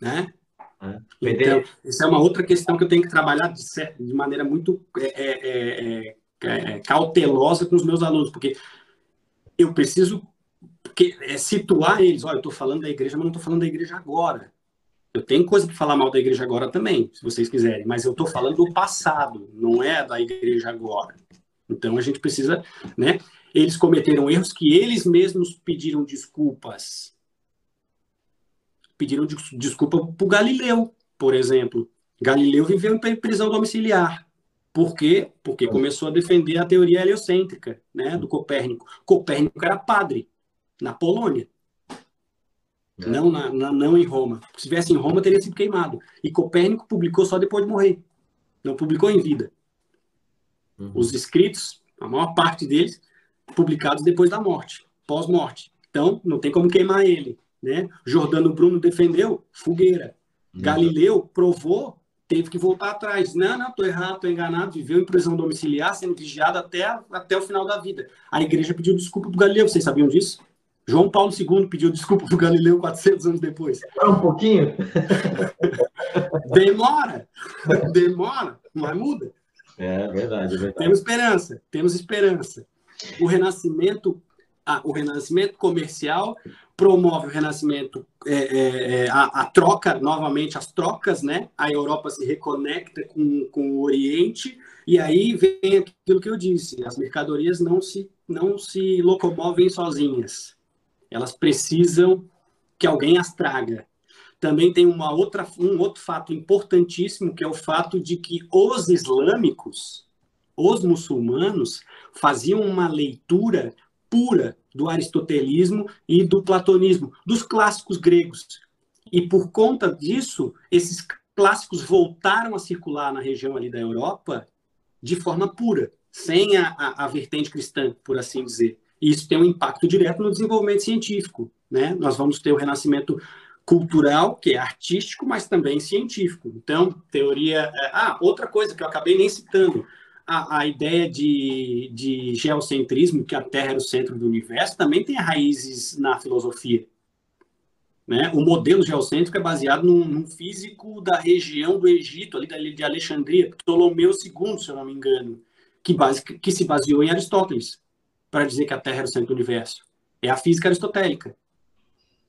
Né? É. Então, essa é uma outra questão que eu tenho que trabalhar de, de maneira muito é é, é, é, é, cautelosa com os meus alunos, porque eu preciso que, situar eles. Olha, eu estou falando da igreja, mas não estou falando da igreja agora. Eu tenho coisa para falar mal da igreja agora também, se vocês quiserem, mas eu estou falando do passado, não é da igreja agora. Então a gente precisa, né? Eles cometeram erros que eles mesmos pediram desculpas. Pediram desculpa para o Galileu, por exemplo. Galileu viveu em prisão domiciliar. Por quê? Porque começou a defender a teoria heliocêntrica, né, do Copérnico. Copérnico era padre na Polônia. É. Não, na, na, não em Roma. Se estivesse em Roma, teria sido queimado. E Copérnico publicou só depois de morrer. Não publicou em vida. Uhum. Os escritos, a maior parte deles, publicados depois da morte, pós-morte. Então, não tem como queimar ele. Né? Jordano Bruno defendeu, fogueira. Uhum. Galileu provou, teve que voltar atrás. Não, não, estou errado, estou enganado. Viveu em prisão domiciliar, sendo vigiado até, até o final da vida. A igreja pediu desculpa para Galileu. Vocês sabiam disso? João Paulo II pediu desculpa para o Galileu 400 anos depois. É um pouquinho? Demora, demora, mas muda. É verdade, é verdade. Temos esperança, temos esperança. O renascimento, ah, o renascimento comercial promove o renascimento, é, é, é, a, a, troca, novamente as trocas, né? A Europa se reconecta com, com o Oriente e aí vem aquilo que eu disse: as mercadorias não se não se locomovem sozinhas elas precisam que alguém as traga. também tem uma outra, um outro fato importantíssimo, que é o fato de que os islâmicos, os muçulmanos, faziam uma leitura pura do aristotelismo e do platonismo, dos clássicos gregos. E por conta disso, esses clássicos voltaram a circular na região ali da Europa de forma pura, sem a, a, a vertente cristã, por assim dizer. E isso tem um impacto direto no desenvolvimento científico. Né? Nós vamos ter o renascimento cultural, que é artístico, mas também científico. Então, teoria. É, ah, outra coisa que eu acabei nem citando. A, a ideia de, de geocentrismo, que a Terra era o centro do universo, também tem raízes na filosofia. Né? O modelo geocêntrico é baseado num, num, físico da região do Egito, ali de Alexandria, Ptolomeu II, se eu não me engano, que, base, que se baseou em Aristóteles, para dizer que a Terra era o centro do universo. É a física aristotélica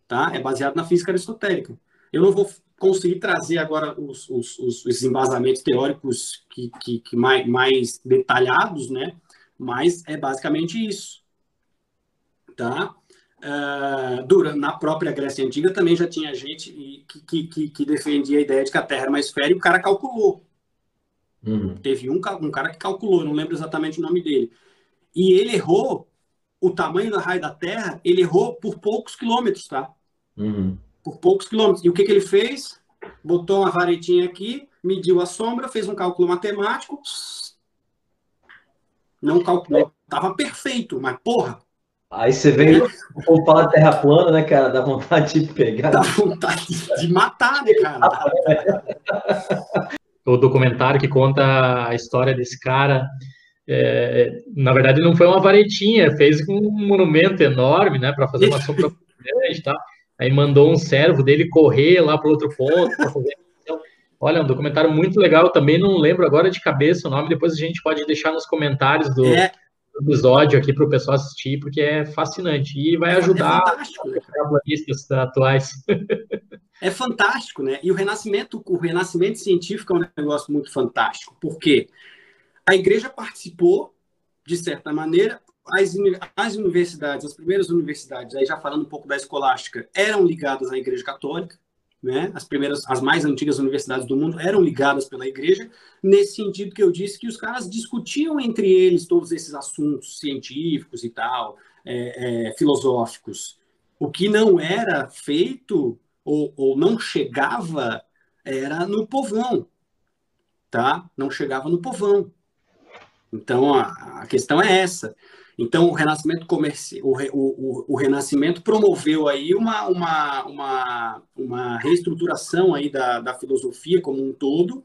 tá? É baseado na física aristotélica. Eu não vou conseguir trazer agora os, os, os, os embasamentos teóricos que, que, que mais, mais, detalhados, né? Mas é basicamente isso, tá? Uh, durante, na própria Grécia Antiga também já tinha gente que, que, que, defendia a ideia de que a Terra era uma esfera e o cara calculou. Uhum. Teve um, um cara que calculou, não lembro exatamente o nome dele. E ele errou o tamanho da raio da Terra, ele errou por poucos quilômetros, tá? Uhum. Por poucos quilômetros. E o que, que ele fez? Botou uma varetinha aqui, mediu a sombra, fez um cálculo matemático. Não calculou. Tava perfeito, mas porra. Aí você vem o povo fala de terra plana, né, cara? Dá vontade de pegar. Dá vontade de matar, né, cara? o documentário que conta a história desse cara. É, na verdade, não foi uma varetinha, fez um monumento enorme, né, para fazer uma sombra grande e tal. Aí mandou um servo dele correr lá para outro ponto. Fazer... Então, olha, um documentário muito legal. Também não lembro agora de cabeça o nome. Depois a gente pode deixar nos comentários do, é. episódio aqui para o pessoal assistir, porque é fascinante e vai é ajudar é planistas atuais. É fantástico, né? E o renascimento, o renascimento científico é um negócio muito fantástico. Por quê? A igreja participou de certa maneira, as, as universidades, as primeiras universidades, aí já falando um pouco da escolástica, eram ligadas à Igreja Católica, né? As primeiras, as mais antigas universidades do mundo eram ligadas pela Igreja, nesse sentido que eu disse que os caras discutiam entre eles todos esses assuntos científicos e tal, é, é, filosóficos. O que não era feito ou, ou não chegava era no povão, tá? Não chegava no povão. Então a, a questão é essa. Então, o renascimento comercial, o, o, o, renascimento promoveu aí uma, uma, uma, uma reestruturação aí da, da filosofia como um todo,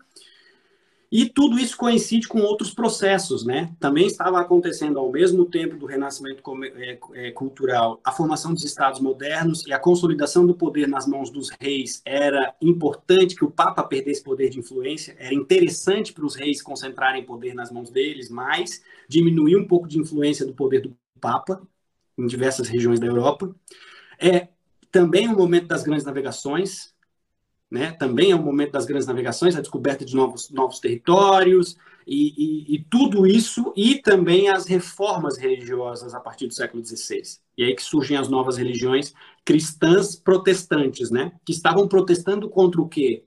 e tudo isso coincide com outros processos, né? Também estava acontecendo ao mesmo tempo do renascimento é, é, cultural, a formação dos estados modernos e a consolidação do poder nas mãos dos reis. Era importante que o Papa perdesse poder de influência, era interessante para os reis concentrarem poder nas mãos deles, mas diminuir um pouco de influência do poder do Papa em diversas regiões da Europa. É também o momento das grandes navegações, né? Também é o momento das grandes navegações, a descoberta de novos, novos territórios e, e, e, tudo isso, e também as reformas religiosas a partir do século XVI. E aí que surgem as novas religiões cristãs protestantes, né? Que estavam protestando contra o quê?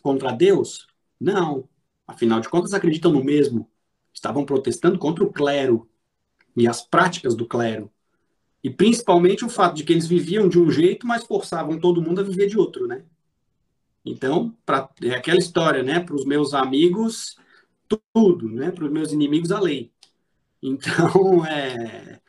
Contra Deus? Não. Afinal de contas, acreditam no mesmo. Estavam protestando contra o clero e as práticas do clero. E principalmente o fato de que eles viviam de um jeito, mas forçavam todo mundo a viver de outro, né? Então, pra, é aquela história, né? Para os meus amigos, tudo, né? Para os meus inimigos, a lei. Então, é,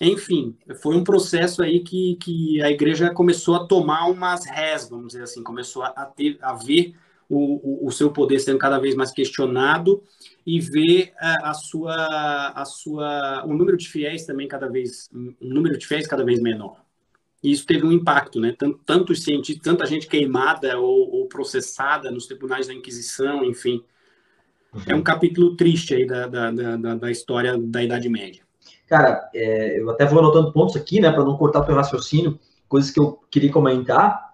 enfim, foi um processo aí que, que a igreja começou a tomar umas rés, vamos dizer assim, começou a, ter, a ver o, o, o seu poder sendo cada vez mais questionado e ver a, a, sua, a sua, o número de fiéis também cada vez, um número de fiéis cada vez menor. E isso teve um impacto, né? Tanto, tantos cientistas, tanta gente queimada ou, ou, processada nos tribunais da Inquisição, enfim. Uhum. É um capítulo triste aí da, da, da, da história da Idade Média. Cara, é, eu até vou anotando pontos aqui, né, para não cortar o teu raciocínio, coisas que eu queria comentar.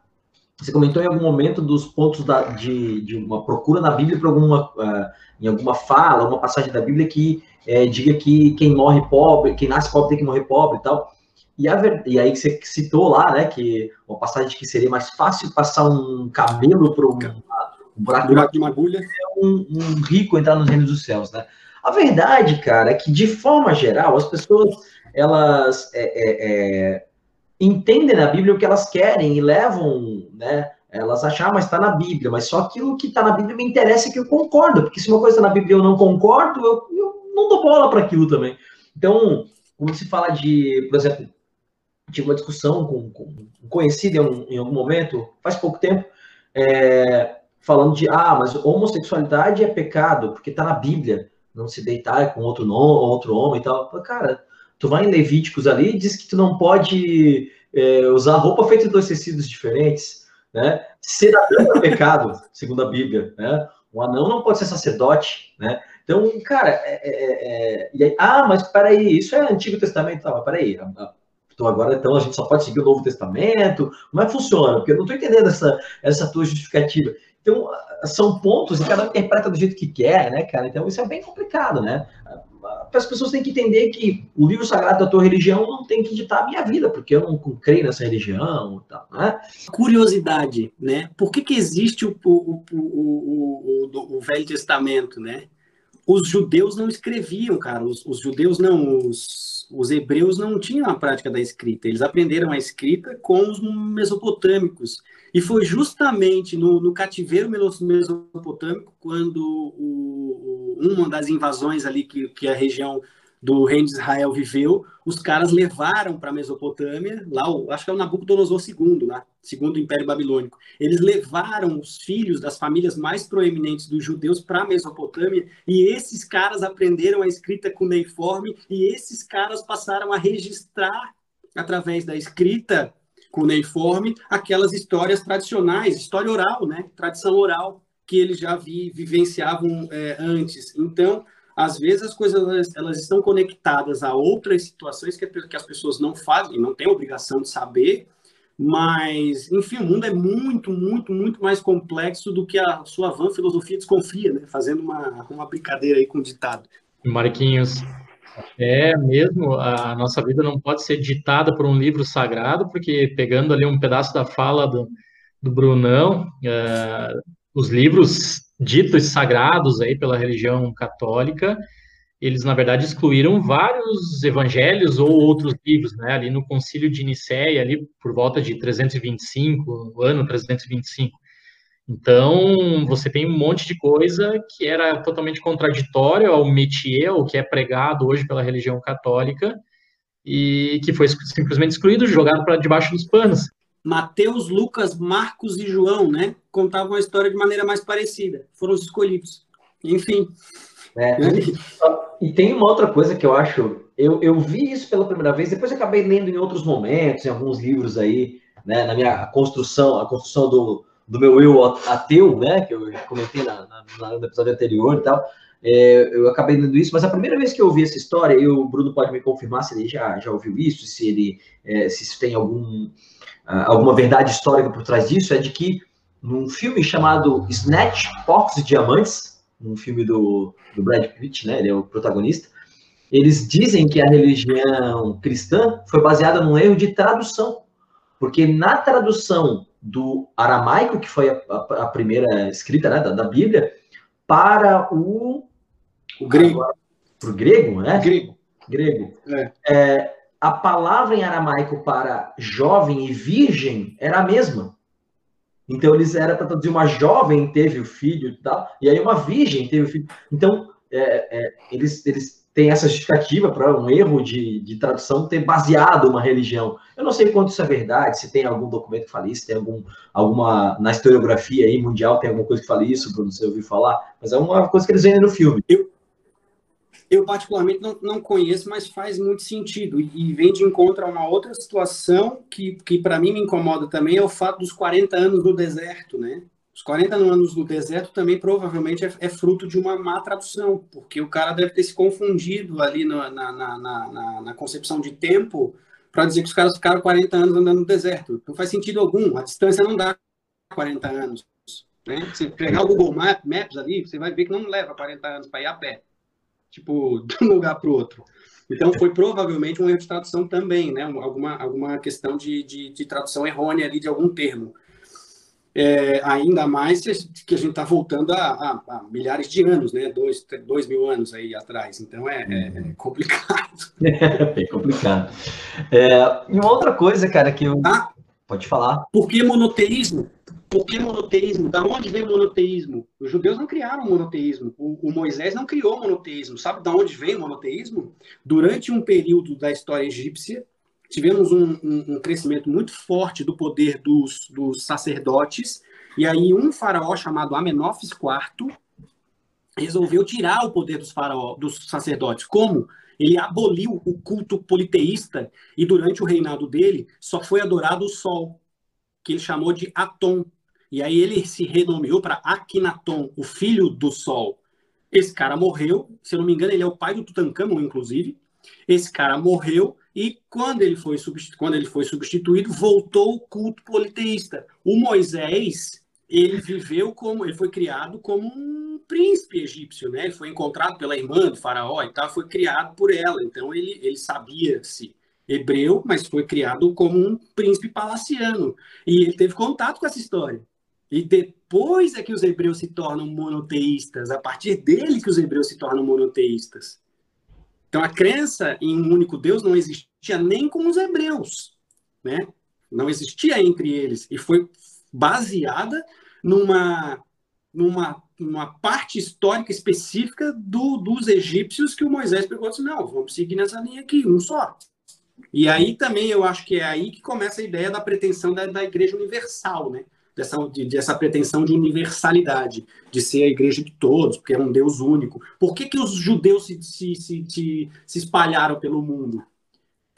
Você comentou em algum momento dos pontos da, de, de uma procura na Bíblia alguma, uh, em alguma fala, uma passagem da Bíblia que é, diga que quem morre pobre, quem nasce pobre tem que morrer pobre e tal. E, a, e aí que você citou lá, né, que uma passagem que seria mais fácil passar um cabelo para um, um buraco, buraco de uma agulha é um, um, rico entrar nos reinos dos céus, né? A verdade, cara, é que de forma geral as pessoas elas é, é, é, entendem na Bíblia o que elas querem e levam, né? Elas acham, ah, mas está na Bíblia, mas só aquilo que está na Bíblia me interessa é que eu concordo, porque se uma coisa está na Bíblia e eu não concordo, eu, eu não dou bola para aquilo também. Então, quando se fala de, por exemplo, tive uma discussão com, com um conhecido em, em, algum momento, faz pouco tempo, é, falando de, ah, mas homossexualidade é pecado, porque está na Bíblia, não se deitar com outro, nome, outro homem e tal. Cara, tu vai em Levíticos ali e diz que tu não pode é, usar roupa feita de dois tecidos diferentes, né? Ser anão é pecado, segundo a Bíblia, né? Um anão não pode ser sacerdote, né? Então, cara, é, é, é, aí, ah, mas peraí, isso é Antigo Testamento, tá, mas peraí, então agora então a gente só pode seguir o Novo Testamento, como é que funciona? Porque eu não estou entendendo essa, essa tua justificativa. Então, são pontos e cada um interpreta do jeito que quer, né, cara? Então isso é bem complicado, né? As pessoas têm que entender que o livro sagrado da tua religião não tem que ditar a minha vida, porque eu não creio nessa religião e tal, né? Curiosidade, né? Por que, que existe o, o, o, o, o Velho Testamento, né? Os judeus não escreviam, cara. Os, os judeus não, os, os hebreus não tinham a prática da escrita, eles aprenderam a escrita com os mesopotâmicos. E foi justamente no, no cativeiro mesopotâmico, quando o, o, uma das invasões ali que, que a região do reino de Israel viveu, os caras levaram para a Mesopotâmia, lá, acho que é o Nabucodonosor II, lá, segundo o Império Babilônico. Eles levaram os filhos das famílias mais proeminentes dos judeus para a Mesopotâmia, e esses caras aprenderam a escrita cuneiforme, e esses caras passaram a registrar, através da escrita cuneiforme, aquelas histórias tradicionais, história oral, né? tradição oral, que eles já vi, vivenciavam é, antes. Então, às vezes as coisas elas, elas estão conectadas a outras situações que, que as pessoas não fazem, não têm obrigação de saber, mas, enfim, o mundo é muito, muito, muito mais complexo do que a sua van filosofia desconfia, né? Fazendo uma, uma brincadeira aí com o ditado. Marquinhos, é mesmo, a nossa vida não pode ser ditada por um livro sagrado, porque pegando ali um pedaço da fala do, do Brunão, é, os livros ditos sagrados aí pela religião católica, eles na verdade excluíram vários evangelhos ou outros livros, né? Ali no Concílio de Nicéia, ali por volta de 325, o ano 325. Então, você tem um monte de coisa que era totalmente contraditória ao métier, o que é pregado hoje pela religião católica, e que foi simplesmente excluído, jogado para debaixo dos panos. Mateus, Lucas, Marcos e João, né? Contavam a história de maneira mais parecida. Foram os escolhidos. Enfim. É, e tem uma outra coisa que eu acho. Eu, eu vi isso pela primeira vez, depois acabei lendo em outros momentos, em alguns livros aí, né? Na minha construção, a construção do, do meu eu ateu, né? Que eu comentei na, na, no episódio anterior e tal. É, eu acabei lendo isso, mas a primeira vez que eu ouvi essa história, e o Bruno pode me confirmar se ele já, já ouviu isso, se ele é, se isso tem algum alguma verdade histórica por trás disso, é de que num filme chamado Snatch, Porcos e Diamantes, um filme do, do Brad Pitt, né, ele é o protagonista, eles dizem que a religião cristã foi baseada num erro de tradução, porque na tradução do aramaico, que foi a, a, a primeira escrita né, da, da, Bíblia, para o, o grego, para o grego, né? Grego. Grego. É. É, a palavra em aramaico para jovem e virgem era a mesma. Então eles era para traduzir uma jovem teve o filho e tal, e aí uma virgem teve o filho. Então é, é, eles, eles têm essa justificativa para um erro de, de tradução ter baseado uma religião. Eu não sei quanto isso é verdade, se tem algum documento que fale isso, tem algum, alguma na historiografia aí mundial tem alguma coisa que fale isso, Bruno, você ouviu falar, mas é uma coisa que eles vendem no filme. Eu, eu particularmente não, não conheço, mas faz muito sentido. E vem de encontro a uma outra situação que, que para mim me incomoda também, é o fato dos 40 anos no deserto, né? Os 40 anos no deserto também provavelmente é, é fruto de uma má tradução, porque o cara deve ter se confundido ali na, na, na, na, na concepção de tempo para dizer que os caras ficaram 40 anos andando no deserto. Não faz sentido algum, a distância não dá 40 anos. Né? Se pegar o Google Maps ali, você vai ver que não leva 40 anos para ir a pé tipo, de um lugar para o outro. Então, foi provavelmente um erro de tradução também, né? Alguma, alguma questão de, de, de tradução errônea ali de algum termo. É, ainda mais que a gente está voltando a, a, a, milhares de anos, né? Dois, dois mil anos aí atrás. Então é, é, é uhum. complicado. É bem complicado. É, e uma outra coisa, cara, que eu. Ah, Pode falar. Por que monoteísmo? Por que monoteísmo? Da onde vem monoteísmo? Os judeus não criaram monoteísmo. O, o Moisés não criou monoteísmo. Sabe da onde vem monoteísmo? Durante um período da história egípcia, tivemos um, um, um crescimento muito forte do poder dos, dos, sacerdotes, e aí um faraó chamado Amenófis IV resolveu tirar o poder dos, faraó, dos sacerdotes. Como? Ele aboliu o culto politeísta e durante o reinado dele só foi adorado o sol, que ele chamou de Atom. E aí ele se renomeou para Akhenaton, o filho do sol. Esse cara morreu, se eu não me engano, ele é o pai do Tutankhamon, inclusive. Esse cara morreu e quando ele foi, quando ele foi substituído, voltou o culto politeísta. O Moisés, ele viveu como, ele foi criado como um príncipe egípcio, né? Ele foi encontrado pela irmã do faraó e tal, foi criado por ela. Então ele, ele sabia-se hebreu, mas foi criado como um príncipe palaciano. E ele teve contato com essa história. E depois é que os hebreus se tornam monoteístas, a partir dele que os hebreus se tornam monoteístas. Então, a crença em um único Deus não existia nem com os hebreus, né? Não existia entre eles e foi baseada numa numa, numa parte histórica específica do, dos egípcios que o Moisés pegou disse, não, vamos seguir nessa linha aqui, um só. E aí também eu acho que é aí que começa a ideia da pretensão da, da igreja universal, né? dessa, de, dessa pretensão de universalidade, de ser a igreja de todos, porque é um Deus único. Por que, que os judeus se, se, se, se espalharam pelo mundo?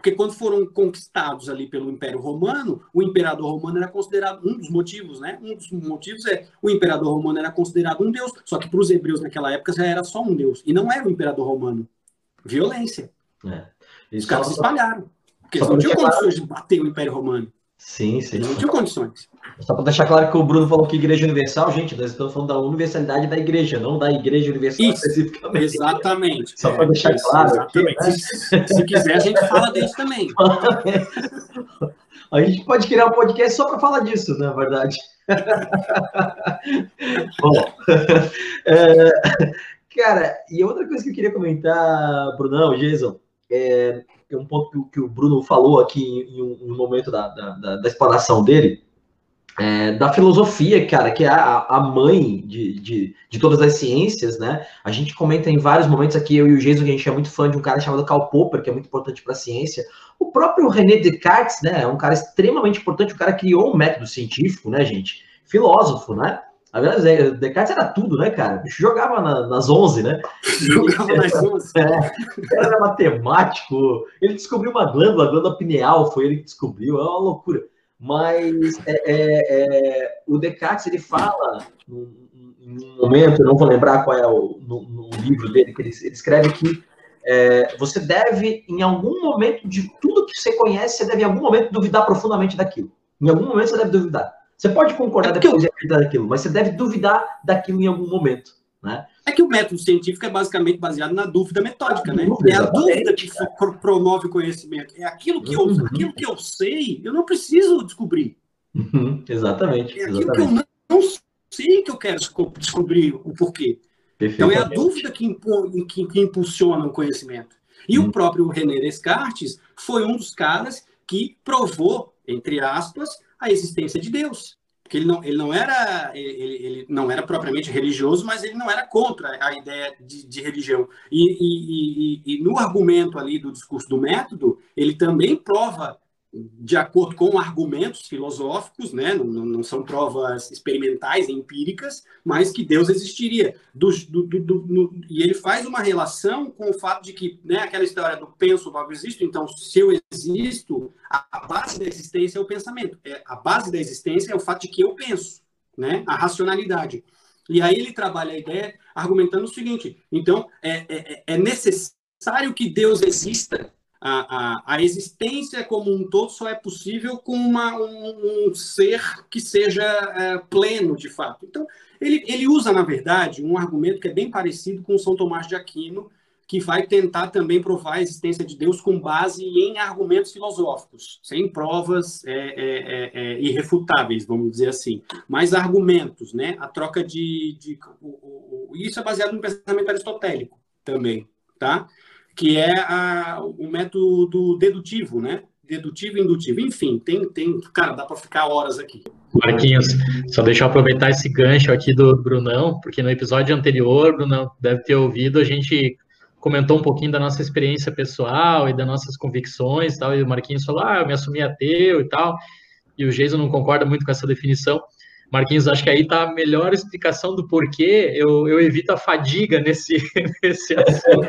Porque quando foram conquistados ali pelo Império Romano, o imperador romano era considerado um dos motivos, né? Um dos motivos é o imperador romano era considerado um deus, só que para os hebreus naquela época já era só um deus e não era o imperador romano. Violência. É. Os caras se espalharam, porque eles não tinham condições de bater o Império Romano. Sim, sim. Não tinham condições. Só para deixar claro que o Bruno falou que igreja universal, gente, nós estamos falando da universalidade da igreja, não da igreja universal Isso, especificamente. Exatamente. Só para deixar Isso, claro. Exatamente. Aqui, né? se, se, quiser, a gente fala disso também. a gente pode criar um podcast só para falar disso, na verdade. Bom, é, cara, e outra coisa que eu queria comentar, Brunão, Jason, é, é um ponto que, o Bruno falou aqui em, em um, um, momento da, da, da explanação dele, é, da filosofia, cara, que é a, a mãe de, de, de, todas as ciências, né? A gente comenta em vários momentos aqui, eu e o Jason, que a gente é muito fã de um cara chamado Karl Popper, que é muito importante para a ciência. O próprio René Descartes, né? É um cara extremamente importante, o cara criou um método científico, né, gente? Filósofo, né? Aliás, é, Descartes era tudo, né, cara? O bicho jogava na, nas 11, né? Jogava nas 11. É, era matemático. Ele descobriu uma glândula, a glândula pineal, foi ele que descobriu. É uma loucura. Mas é, é, é, o Descartes ele fala em um momento, eu não vou lembrar qual é o no, no livro dele, que ele, ele escreve que é, você deve, em algum momento de tudo que você conhece, você deve em algum momento duvidar profundamente daquilo. Em algum momento você deve duvidar. Você pode concordar é depois de acreditar daquilo, mas você deve duvidar daquilo em algum momento. Né? É que o método científico é basicamente baseado na dúvida metódica, né? Dúvida, é a dúvida que promove o conhecimento. É aquilo que, eu, uhum. aquilo que eu sei, eu não preciso descobrir. Uhum. Exatamente. É aquilo exatamente. que eu não sei que eu quero descobrir o porquê. Então é a dúvida que, que, que impulsiona o conhecimento. E uhum. o próprio René Descartes foi um dos caras que provou, entre aspas, a existência de Deus que ele não, ele não era ele, ele, não era propriamente religioso, mas ele não era contra a ideia de, de religião. E, e, e, e, no argumento ali do discurso do método, ele também prova de acordo com argumentos filosóficos, né? não, não são provas experimentais, empíricas, mas que Deus existiria. Do, do, do, no, e ele faz uma relação com o fato de que, né, aquela história do penso, logo existo, então, se eu existo, a, base da existência é o pensamento. É, a base da existência é o fato de que eu penso, né? a racionalidade. E aí ele trabalha a ideia argumentando o seguinte: então, é, é, é necessário que Deus exista a, a, a, existência como um todo só é possível com uma, um, um, ser que seja é, pleno, de fato. Então, ele, ele usa, na verdade, um argumento que é bem parecido com São Tomás de Aquino, que vai tentar também provar a existência de Deus com base em argumentos filosóficos, sem provas é, é, é, é irrefutáveis, vamos dizer assim, mas argumentos, né? A troca de, de o, o, isso é baseado no pensamento aristotélico também, tá? Que é a, o método dedutivo, né? Dedutivo e indutivo. Enfim, tem, tem, cara, dá para ficar horas aqui. Marquinhos, só deixa eu aproveitar esse gancho aqui do Brunão, porque no episódio anterior, Brunão deve ter ouvido, a gente comentou um pouquinho da nossa experiência pessoal e das nossas convicções, tal, e o Marquinhos falou, ah, eu me assumi ateu e tal, e o Jason não concorda muito com essa definição. Marquinhos, acho que aí está a melhor explicação do porquê eu, eu evito a fadiga nesse, nesse assunto.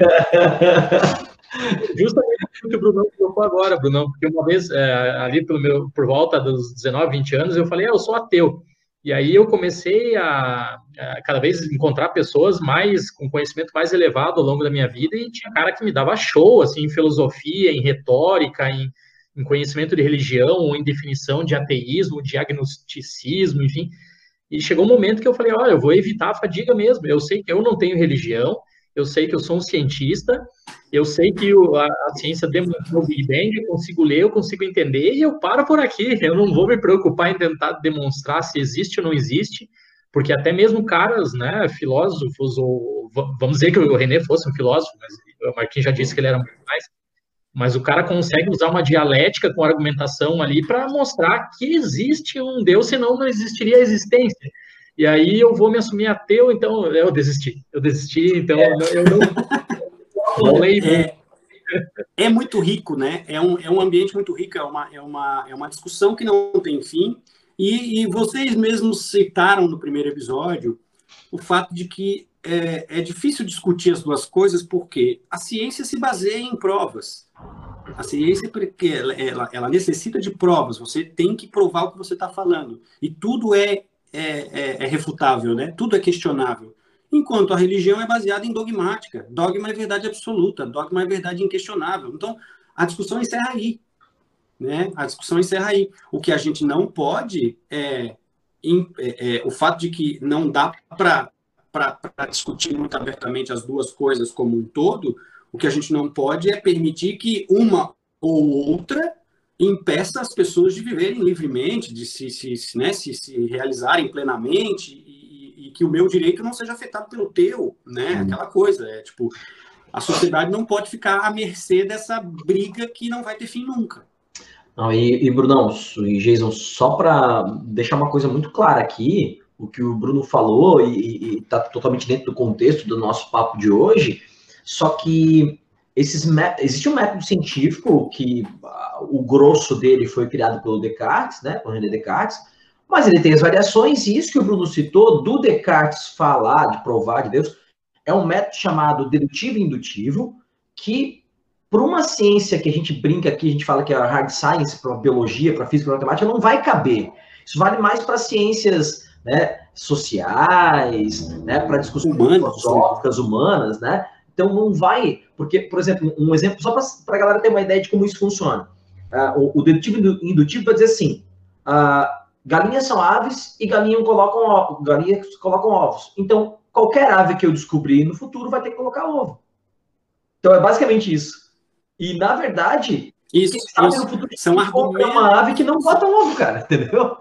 Justamente o que o Brunão colocou agora, Brunão, porque uma vez, é, ali pelo meu, por volta dos 19, 20 anos, eu falei, ah, eu sou ateu. E aí eu comecei a, a, cada vez encontrar pessoas mais com conhecimento mais elevado ao longo da minha vida e tinha cara que me dava show assim em filosofia, em retórica, em, em conhecimento de religião, em definição de ateísmo, diagnosticismo, enfim. E chegou um momento que eu falei, olha, eu vou evitar a fadiga mesmo. Eu sei que eu não tenho religião, eu sei que eu sou um cientista, eu sei que a, a, ciência demonstrou o Big Bang, eu consigo ler, eu consigo entender, e eu paro por aqui. Eu não vou me preocupar em tentar demonstrar se existe ou não existe, porque até mesmo caras, né, filósofos, ou vamos dizer que o René fosse um filósofo, mas o Marquinhos já disse que ele era muito mais, mas o cara consegue usar uma dialética com argumentação ali para mostrar que existe um Deus, senão não existiria a existência. E aí eu vou me assumir ateu, então eu desisti. Eu desisti, então é. eu não. é, é muito rico, né? É um, é um ambiente muito rico, é uma, é, uma, é uma discussão que não tem fim. E, e vocês mesmos citaram no primeiro episódio o fato de que é, é difícil discutir as duas coisas porque a ciência se baseia em provas. A ciência, porque ela, ela, ela necessita de provas, você tem que provar o que você está falando. E tudo é é, é, é refutável, né? Tudo é questionável. Enquanto a religião é baseada em dogmática. Dogma é verdade absoluta, dogma é verdade inquestionável. Então, a discussão encerra aí. Né? A discussão encerra aí. O que a gente não pode é, é, é o fato de que não dá para discutir muito abertamente as duas coisas como um todo, o que a gente não pode é permitir que uma ou outra impeça as pessoas de viverem livremente, de se, se, né, se, se realizarem plenamente e, e, que o meu direito não seja afetado pelo teu, né? Hum. Aquela coisa, é tipo, a sociedade não pode ficar à mercê dessa briga que não vai ter fim nunca. Não, e, e Brunão, e Jason, só para deixar uma coisa muito clara aqui, o que o Bruno falou e está totalmente dentro do contexto do nosso papo de hoje, só que esses existe um método científico que uh, o grosso dele foi criado pelo Descartes, né, por René Descartes, mas ele tem as variações, e isso que o Bruno citou, do Descartes falar, de provar de Deus, é um método chamado dedutivo e indutivo, que, por uma ciência que a gente brinca aqui, a gente fala que é hard science, para biologia, para física, para matemática, não vai caber. Isso vale mais para ciências né, sociais, né, para discussões filosóficas, humanas, né? Então não vai, porque, por exemplo, um exemplo, só para a galera ter uma ideia de como isso funciona. Uh, o, o dedutivo indutivo vai dizer assim: uh, galinhas são aves e galinhas colocam, galinhas colocam ovos. Então, qualquer ave que eu descobrir no futuro vai ter que colocar ovo. Então é basicamente isso. E na verdade, isso, isso. são argumentos. uma ave que não bota ovo, cara, entendeu?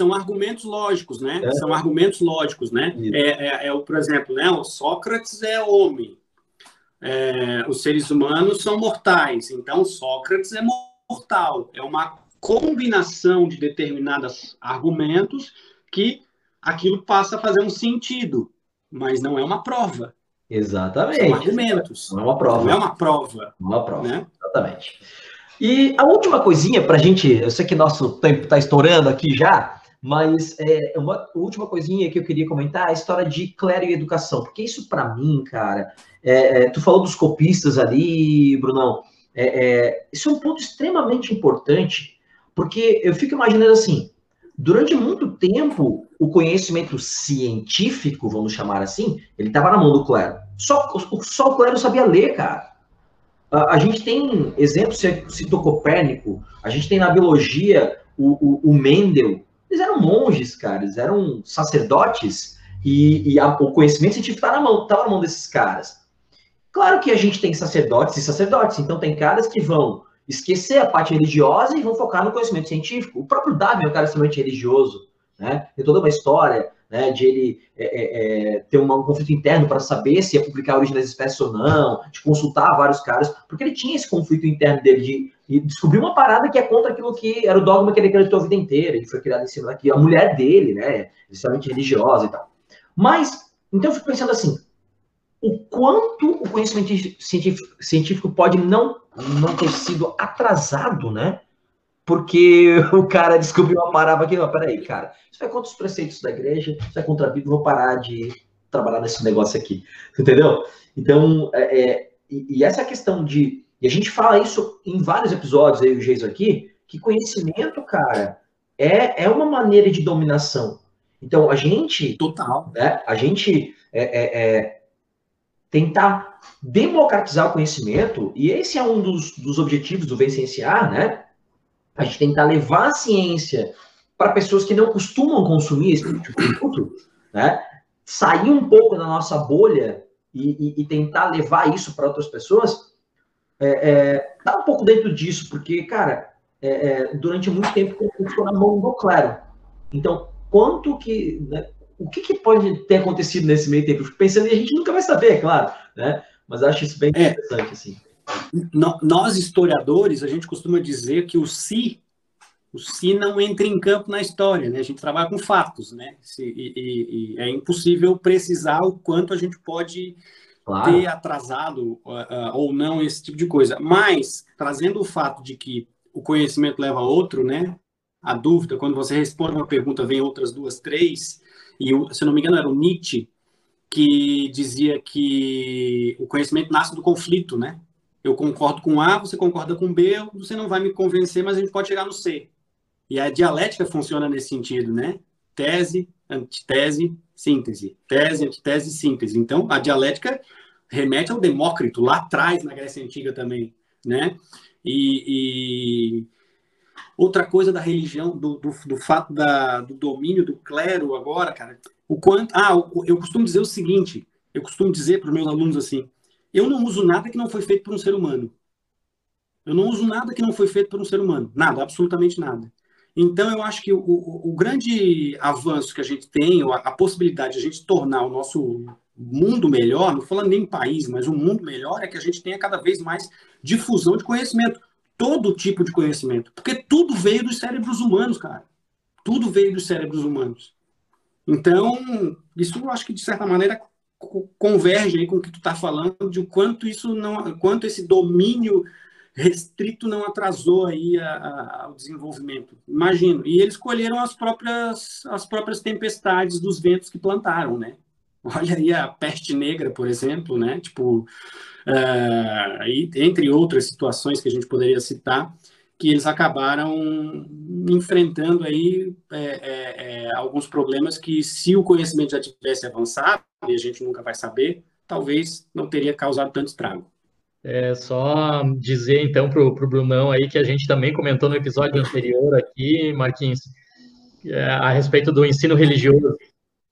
São argumentos lógicos, né? É. São argumentos lógicos, né? É, é, é, por exemplo, né? O Sócrates é homem é, os seres humanos são mortais, então Sócrates é mortal. É uma combinação de determinados argumentos que aquilo passa a fazer um sentido, mas não é uma prova. Exatamente. São argumentos. Não é uma prova. Não é uma prova. Não é uma prova. Né? Exatamente. E a última coisinha para a gente, eu sei que nosso tempo está estourando aqui já, mas é, uma última coisinha que eu queria comentar é a história de clero e educação, porque isso para mim, cara, é, é, tu falou dos copistas ali, Brunão, é, é, isso é um ponto extremamente importante, porque eu fico imaginando assim, durante muito tempo, o conhecimento científico, vamos chamar assim, ele estava na mão do clero. Só, só o clero sabia ler, cara. A, a gente tem exemplos, você citou Copérnico, a gente tem na biologia o, o, o Mendel, eles eram monges, cara, eles eram sacerdotes, e, e a, o conhecimento científico estava na, na mão desses caras. Claro que a gente tem sacerdotes e sacerdotes, então tem caras que vão esquecer a parte religiosa e vão focar no conhecimento científico. O próprio Darwin é um cara extremamente religioso, né? Tem toda uma história né, de ele é, é, é ter um conflito interno para saber se ia publicar a origem das espécies ou não, de consultar vários caras, porque ele tinha esse conflito interno dele de, de descobrir uma parada que é contra aquilo que era o dogma que ele acreditou a vida inteira. Ele foi criado em cima daqui. A mulher dele, né, extremamente religiosa e tal. Mas, então eu fico pensando assim, o quanto o conhecimento científico, científico pode não, não ter sido atrasado, né? Porque o cara descobriu uma parada aqui, não, peraí, cara, isso é contra os preceitos da igreja, isso é contra a Bíblia, vou parar de trabalhar nesse negócio aqui, entendeu? Então, é, é, e, e, essa questão de, e a gente fala isso em vários episódios aí, o Geiso aqui, que conhecimento, cara, é, é uma maneira de dominação. Então, a gente... Total. Né, a gente é, é, é tentar democratizar o conhecimento, e esse é um dos, dos objetivos do Vencenciar, né? A gente tentar levar a ciência para pessoas que não costumam consumir esse tipo de produto, né? Sair um pouco da nossa bolha e, e, e tentar levar isso para outras pessoas, é, é, tá um pouco dentro disso, porque, cara, é, é durante muito tempo ficou na mão do clero. Então, quanto que, né, o que, que, pode ter acontecido nesse meio tempo? Eu fico pensando e a gente nunca vai saber, é claro, né? Mas acho isso bem é. interessante, é, assim. Nós, historiadores, a gente costuma dizer que o si, o si não entra em campo na história, né? A gente trabalha com fatos, né? e, e, e é impossível precisar o quanto a gente pode claro. ter atrasado uh, uh, ou não esse tipo de coisa. Mas, trazendo o fato de que o conhecimento leva a outro, né? A dúvida, quando você responde uma pergunta, vem outras duas, três, e, se não me engano, era o Nietzsche que dizia que o conhecimento nasce do conflito, né? Eu concordo com A, você concorda com B, você não vai me convencer, mas a gente pode chegar no C. E a dialética funciona nesse sentido, né? Tese, antitese, síntese. Tese, antitese, síntese. Então, a dialética remete ao Demócrito, lá atrás, na Grécia Antiga também, né? E, e, Outra coisa da religião, do, do, do fato da, do domínio do clero agora, cara, o quanto. Ah, eu costumo dizer o seguinte: eu costumo dizer para os meus alunos assim, eu não uso nada que não foi feito por um ser humano. Eu não uso nada que não foi feito por um ser humano. Nada, absolutamente nada. Então, eu acho que o, o, o grande avanço que a gente tem, a, a, possibilidade de a gente tornar o nosso mundo melhor, não falando nem país, mas um mundo melhor, é que a gente tenha cada vez mais difusão de conhecimento todo tipo de conhecimento, porque tudo veio dos cérebros humanos, cara. Tudo veio dos cérebros humanos. Então, isso eu acho que de certa maneira converge aí com o que tu está falando de quanto isso não, quanto esse domínio restrito não atrasou aí a, a, o desenvolvimento. Imagino. E eles escolheram as próprias as próprias tempestades dos ventos que plantaram, né? Olha aí a peste negra, por exemplo, né? Tipo, uh, e, entre outras situações que a gente poderia citar, que eles acabaram enfrentando aí é, é, é, alguns problemas que, se o conhecimento já tivesse avançado, e a gente nunca vai saber, talvez não teria causado tanto estrago. É só dizer então para o Brunão aí que a gente também comentou no episódio anterior aqui, Marquinhos, é, a respeito do ensino religioso.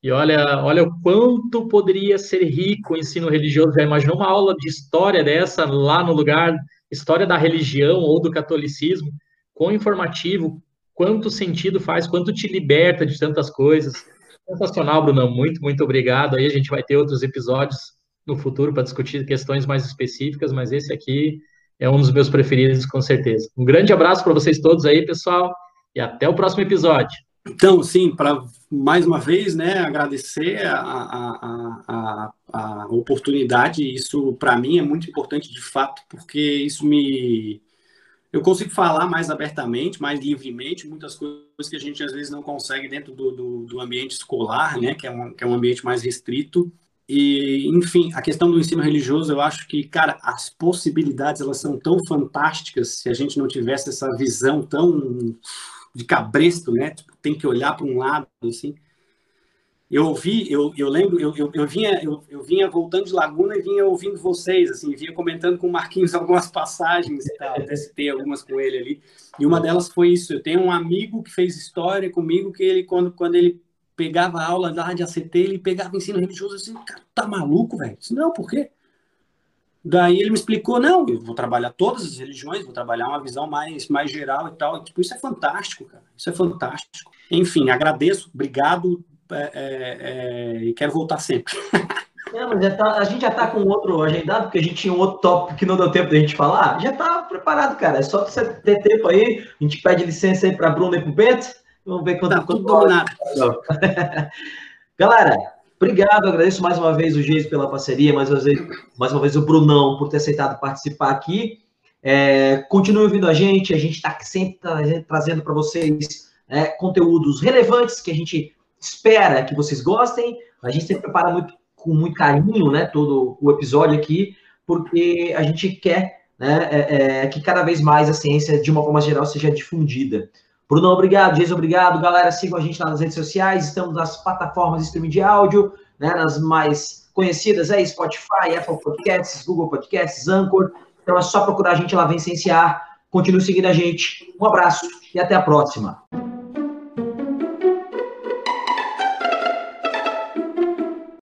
E olha, olha o quanto poderia ser rico o ensino religioso. Já imaginou uma aula de história dessa lá no lugar, história da religião ou do catolicismo, com informativo, quanto sentido faz, quanto te liberta de tantas coisas. Sensacional, Bruno. Muito, muito obrigado. Aí a gente vai ter outros episódios no futuro para discutir questões mais específicas, mas esse aqui é um dos meus preferidos, com certeza. Um grande abraço para vocês todos aí, pessoal, e até o próximo episódio. Então, sim, para mais uma vez, né, agradecer a, a, a, a oportunidade. Isso, para mim, é muito importante de fato, porque isso me. Eu consigo falar mais abertamente, mais livremente, muitas coisas que a gente às vezes não consegue dentro do, do, do ambiente escolar, né, que é, um, que é um ambiente mais restrito. E, enfim, a questão do ensino religioso, eu acho que, cara, as possibilidades elas são tão fantásticas se a gente não tivesse essa visão tão de cabresto, né? Tipo, tem que olhar para um lado, assim. Eu ouvi, eu, eu lembro, eu, eu, eu vinha eu, eu, vinha voltando de Laguna e vinha ouvindo vocês, assim, vinha comentando com o Marquinhos algumas passagens e tal, até citei algumas com ele ali. E uma delas foi isso, eu tenho um amigo que fez história comigo, que ele, quando, quando ele pegava aula lá de ACT, ele pegava ensino religioso assim, cara, tá maluco, velho? Não, por quê? Daí ele me explicou, não, eu vou trabalhar todas as religiões, vou trabalhar uma visão mais, mais geral e tal. E, tipo, isso é fantástico, cara. Isso é fantástico. Enfim, agradeço, obrigado é, é, é, e quero voltar sempre. É, mas tá, a gente já tá com outro agendado, porque a gente tinha um outro tópico que não deu tempo da gente falar. Já tá preparado, cara. É só você ter tempo aí. A gente pede licença aí para Bruno e pro Bento. Vamos ver quanto tá, tudo dominado. Galera, obrigado. Agradeço mais uma vez o Geis pela parceria, mais uma vez, mais uma vez o Brunão por ter aceitado participar aqui. É, continue ouvindo a gente. A gente está sempre trazendo para vocês é, conteúdos relevantes que a gente espera que vocês gostem. A gente sempre prepara muito com muito carinho, né, todo o episódio aqui, porque a gente quer né, é, é, que cada vez mais a ciência, de uma forma geral, seja difundida. Bruno, obrigado. Jason, obrigado. Galera, sigam a gente lá nas redes sociais. Estamos nas plataformas de streaming de áudio, né, nas mais conhecidas, é Spotify, Apple Podcasts, Google Podcasts, Anchor. Então é só procurar a gente lá, Vencenciar. Continue seguindo a gente. Um abraço e até a próxima.